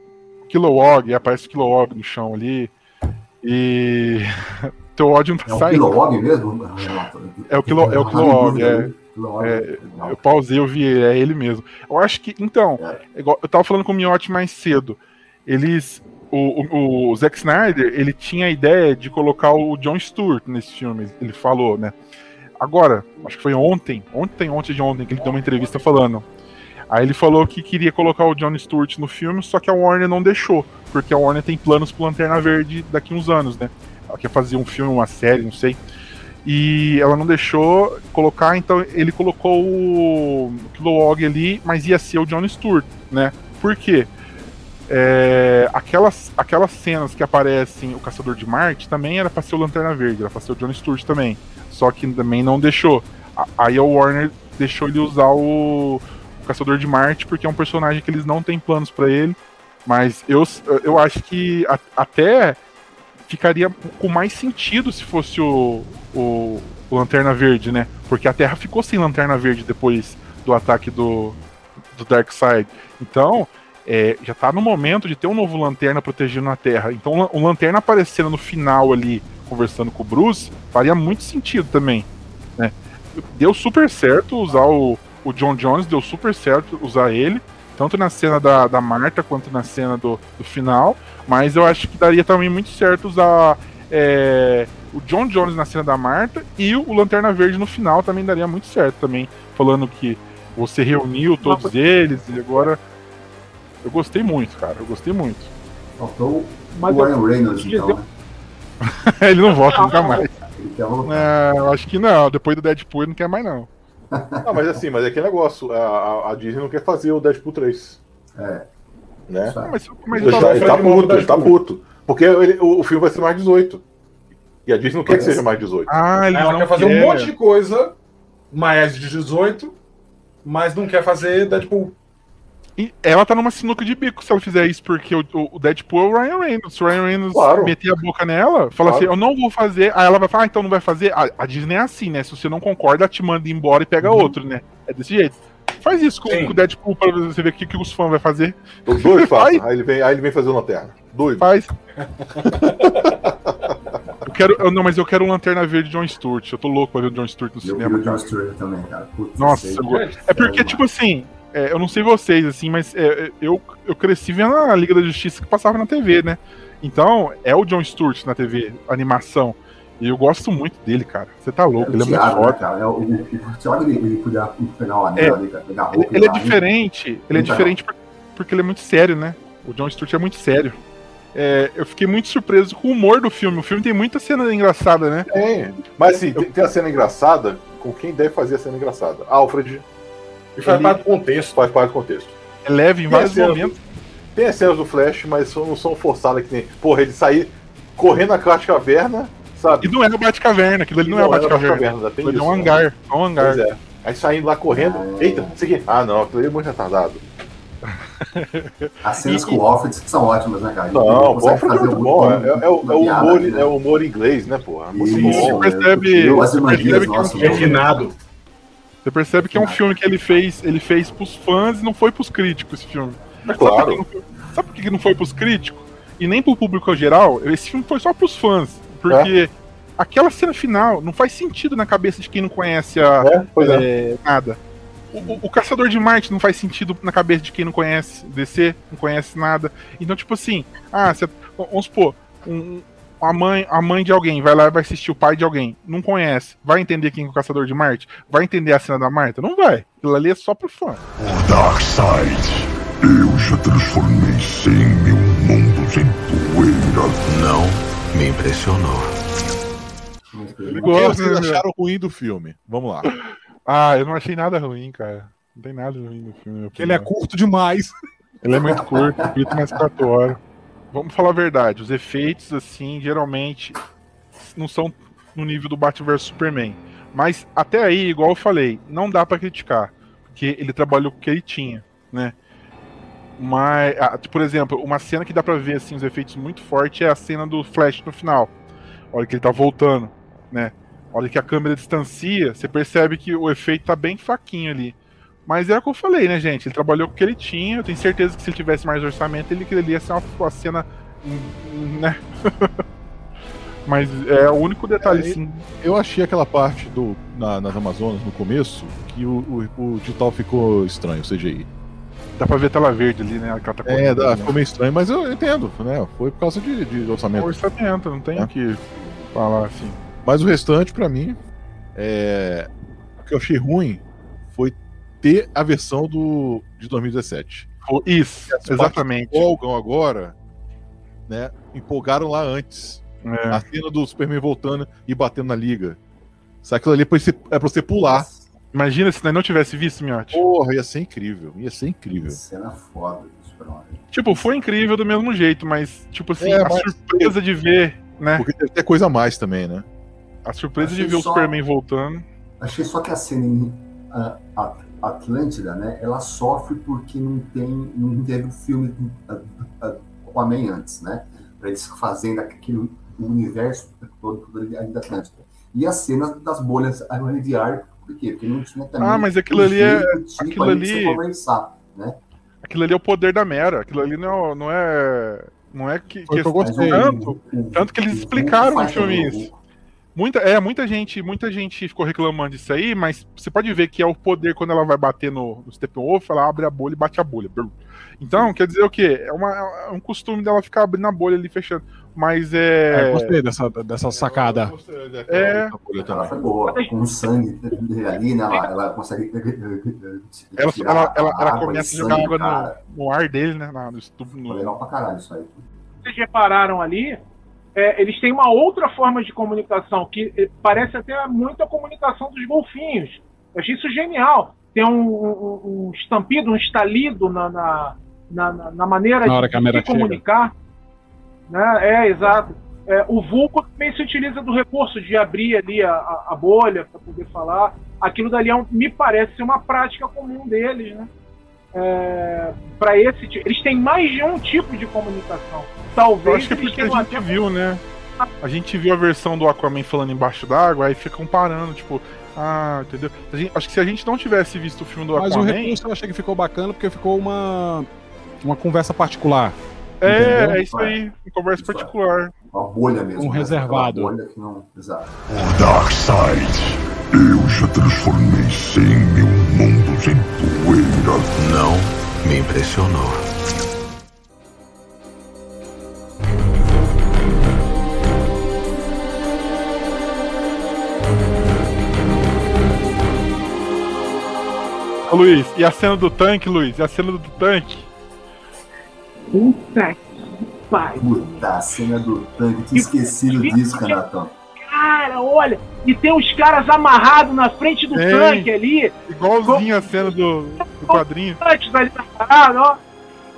Kilowog, aparece Kilowog no chão ali. E. (laughs) Teu ódio não tá É o saindo. Kilowog mesmo? É o, Kilo, é o Kilowog, é. É, eu pausei, eu vi, é ele mesmo. Eu acho que, então, é igual- eu tava falando com o Miotti mais cedo. Eles. O, o, o Zack Snyder, ele tinha a ideia de colocar o John Stewart nesse filme, ele falou, né? Agora, acho que foi ontem, ontem, ontem de ontem, que ele deu uma entrevista falando. Aí ele falou que queria colocar o John Stewart no filme, só que a Warner não deixou, porque a Warner tem planos pro Lanterna Verde daqui uns anos, né? Ela quer fazer um filme, uma série, não sei. E ela não deixou colocar, então ele colocou o Kilowog ali, mas ia ser o John Stewart, né? Por quê? É, aquelas, aquelas cenas que aparecem o Caçador de Marte também era pra ser o Lanterna Verde, era pra ser o John Stewart também. Só que também não deixou. Aí a Warner deixou ele usar o, o Caçador de Marte, porque é um personagem que eles não têm planos pra ele. Mas eu, eu acho que a- até ficaria com mais sentido se fosse o, o, o Lanterna Verde, né? Porque a Terra ficou sem Lanterna Verde depois do ataque do, do Darkseid. Então, é, já tá no momento de ter um novo Lanterna protegendo a Terra. Então, o Lanterna aparecendo no final ali, conversando com o Bruce, faria muito sentido também, né? Deu super certo usar o, o John Jones, deu super certo usar ele, tanto na cena da, da Marta quanto na cena do, do final, mas eu acho que daria também muito certo usar é, o John Jones na cena da Marta e o Lanterna Verde no final também daria muito certo também, falando que você reuniu todos eles e agora eu gostei muito, cara, eu gostei muito. Faltou Mas o Ryan Reynolds, então, né? (laughs) ele não volta nunca mais. Ele quer. É, eu acho que não, depois do Deadpool ele não quer mais não. Não, mas assim, mas é aquele negócio. A, a- a Disney não quer fazer o Deadpool 3. É. Né? Mas, mas Ele eu tá, ele tá puto, ele tá puto. Porque ele- o, o filme vai ser mais 18. E a Disney não quer que seja mais 18. Ah, eles Ela não quer fazer um querem. monte de coisa mais de 18, mas não quer fazer Deadpool. E ela tá numa sinuca de bico se ela fizer isso, porque o, o- Deadpool é o Ryan Reynolds. Se o Ryan Reynolds Claro. meter a boca nela, fala Claro. assim, eu não vou fazer. Aí ela vai falar, ah, então não vai fazer. A, a Disney é assim, né? Se você não concorda, te manda embora e pega outro, né? É desse jeito. Faz isso com, com o Deadpool pra você ver o que, que os fãs vão fazer. Os dois (laughs) fazem. Aí ele vem, aí ele vem fazer o Lanterna. Doido. Faz. (laughs) eu quero. eu- não, mas eu quero um Lanterna Verde John Stewart. Eu tô louco pra ver o John Stewart no Eu cinema. vi o John. Stewart também, cara. Putz, Nossa, eu go- é porque, tipo assim, é, eu não sei vocês, assim, mas é, eu, eu cresci vendo a Liga da Justiça que passava na TV, né? Então, é o John Stewart na TV, animação. E eu gosto muito dele, cara. Você tá louco, ele é muito né, foda. cara? É o, o, o Thiago, ele, ele podia pegar o É, anel ali, cara, pegar a Ele, roupa. e ele é hein? diferente, ele é Então. diferente por- porque ele é muito sério, né? O John Stewart é muito sério. É, eu fiquei muito surpreso com o humor do filme. O filme tem muita cena engraçada, né? Tem. Mas assim, tem, tem a cena engraçada com quem deve fazer a cena engraçada. Alfred. E faz Ele- parte do contexto. Faz parte do contexto. É leve em Tem vários as cenas momentos. do- tem as cenas do Flash, mas são- não são forçadas que nem. Porra, ele sair correndo na caverna, sabe? E não é o Batcaverna, aquilo ali não, é o Batcaverna. tem é um né? hangar, é um hangar. Pois é. Aí saindo lá correndo. Eita, isso aqui. Ah, não, aquilo ali é muito retardado. (laughs) As cenas E- com o Alfred são ótimas, né, cara? Não, o é muito bom. É, é- é o, é piada, humor, né? é o humor inglês, né, porra? Muito Isso, bom. né? percebe- Eu, as você magias, percebe que é um Refinado. Você percebe que é um filme que ele fez, ele fez pros fãs e não foi pros críticos esse filme. É claro. Sabe por que não foi, sabe por que não foi pros críticos? E nem pro público geral? Esse filme foi só pros fãs. Porque aquela cena final não faz sentido na cabeça de quem não conhece a, É, é. é, nada. O, o- Caçador de Marte não faz sentido na cabeça de quem não conhece DC, não conhece nada. Então, tipo assim, ah, você- vamos supor, um- a, mãe, a mãe de alguém vai lá e vai assistir o pai de alguém, não conhece, vai entender quem é o Caçador de Marte? Vai entender a cena da Marta? Não vai. Aquilo ali é só pro fã. Darkseid, eu já transformei 100 mil mundos em poeira. Não me impressionou. O que vocês né? acharam ruim do filme? Vamos lá. Ah, eu não achei nada ruim, cara. Não tem nada ruim no filme. Ele é curto demais. Ele é muito curto, curto mais 4 horas. Vamos falar a verdade, os efeitos, assim, geralmente não são no nível do Batman vs Superman. Mas até aí, igual eu falei, não dá pra criticar. Porque ele trabalhou com o que ele tinha, né? Mas, ah, por exemplo, uma cena que dá pra ver assim, os efeitos muito fortes é a cena do Flash no final. A hora que ele tá voltando, né? A hora que a câmera distancia, você percebe que o efeito tá bem faquinho ali. Mas é o que eu falei, né, gente? Ele trabalhou com o que ele tinha. Eu tenho certeza que se ele tivesse mais orçamento, ele queria ser uma, uma cena. né? (laughs) Mas é o único detalhe, É, sim. Eu achei aquela parte do, na- nas Amazonas no começo que o, o, o digital ficou estranho, o CGI. Dá pra ver a tela verde ali, né? Tá É, dá, né? ficou meio estranho, mas eu entendo, né? Foi por causa de, de orçamento. Orçamento, não tem É. o que falar assim. Mas o restante, pra mim, é... o que eu achei ruim foi ter a versão do de 2017. Isso, exatamente. empolgam agora, né? Empolgaram lá antes. É. A cena do Superman voltando e batendo na liga. Sabe aquilo ali é pra você, é pra você pular. Imagina se não tivesse visto, Miotti. Porra, ia ser incrível. Ia ser incrível. Cena foda do Superman. Tipo, foi incrível do mesmo jeito, mas, tipo assim, É, a mas- surpresa de ver, né? Porque deve ter coisa a mais também, né? A surpresa Achei de ver o só- Superman voltando. Achei só que a cena em ah, At- Atlântida, né? Ela sofre porque não tem, não teve o filme do Aquaman antes, né? Pra eles fazendo aquele universo todo, todo ali da Atlântida. E a cena das bolhas de ar, por quê? Porque não tinha também. Ah, mas aquilo o ali é- tipo, aquilo ali conversar, né? Aquilo ali é o poder da Mera. Aquilo ali não, é- não é. Não é que. O que eu gostei. Tanto, tanto que eles explicaram no faz filme também, isso. Muita, é, muita gente, muita gente ficou reclamando disso aí, mas você pode ver que é o poder quando ela vai bater no, no Steppenwolf, ela abre a bolha e bate a bolha. Então, quer dizer o quê? É, uma, é um costume dela ficar abrindo a bolha ali fechando. Mas é. É, gostei dessa, dessa sacada. É. Ela foi boa. Com o sangue dele ali, né? Ela, ela consegue. Ela, tirar ela, ela, ela água começa a jogar água no, no ar dele, né? na- No, estudo, Foi no, legal pra caralho isso aí. vocês repararam ali, é, eles têm uma outra forma de comunicação que eh, parece até muito a comunicação dos golfinhos. Eu achei isso genial. Tem um, um- um estampido, um estalido na, na, na, na- maneira Na hora de, de comunicar. Né? É, exato. É, o Vulco também se utiliza do recurso de abrir ali a, a- a bolha para poder falar. Aquilo dali é um- me parece ser uma prática comum deles, né? Para esse tipo. Eles têm mais de um tipo de comunicação. Talvez Eu acho que é porque a gente viu, né? A gente viu a versão do Aquaman falando embaixo d'água, aí fica comparando, tipo, ah, entendeu? A gente- acho que se a gente não tivesse visto o filme do Mas o Aquaman. recurso eu achei que ficou bacana porque ficou uma, uma conversa particular. É, entendeu? é isso aí, em conversa particular. Uma bolha mesmo. Um né? reservado. Uma bolha que não. Exato. Darkseid, eu já transformei 100 mil mundos em poeira. Não me impressionou. Ô, Luiz, e a cena do tanque, Luiz? E a cena do tanque? Puta que pariu. Puta, a cena do tanque. Tinha esquecido disso, Canatão. Cara, olha, e tem os caras amarrados na frente do Tem. tanque ali, Igualzinho a cena do, do quadrinho. antes ali na parada, ó.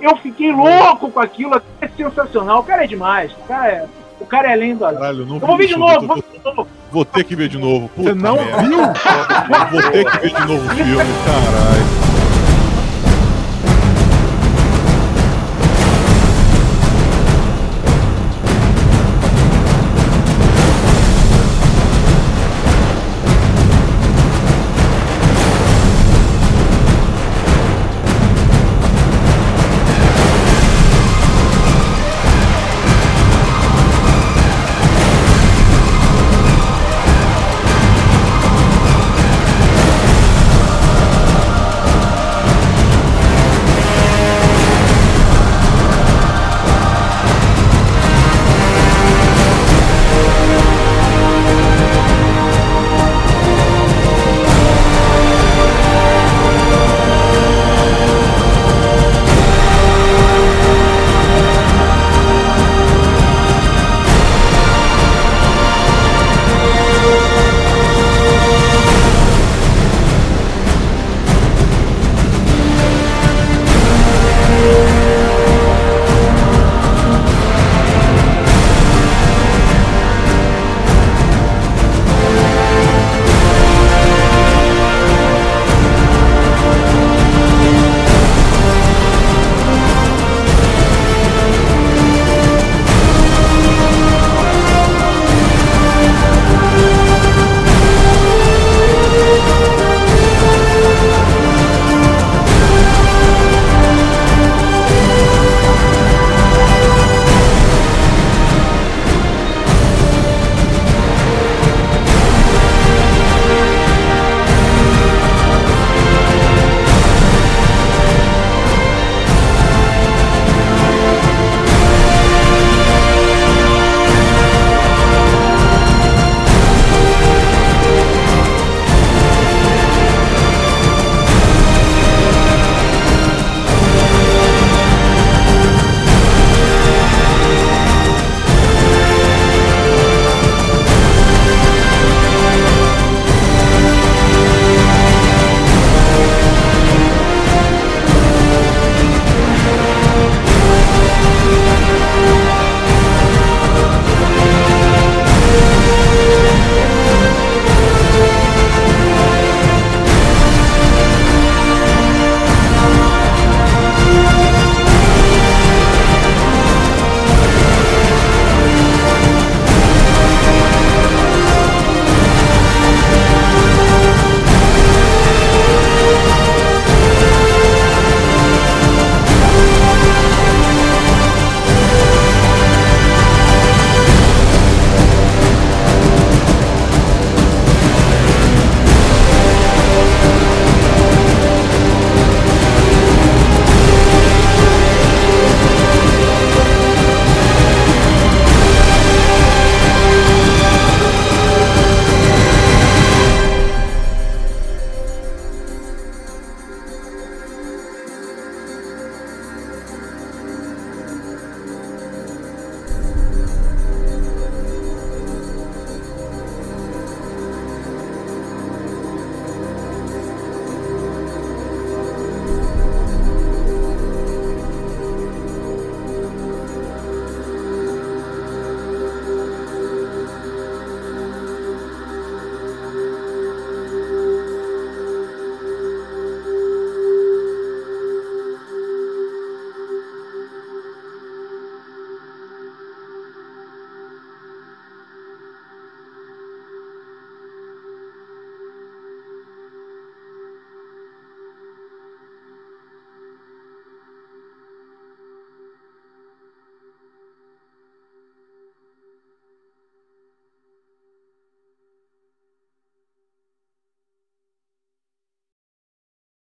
Eu fiquei louco com aquilo, é sensacional. O cara é demais, o cara é, o cara é além do além. Caralho, eu não Eu vou ver de novo, eu vou tô- ver de novo. Vou ter que ver de novo. Puta Você não merda. viu? Vou ter que ver de novo o filme, caralho.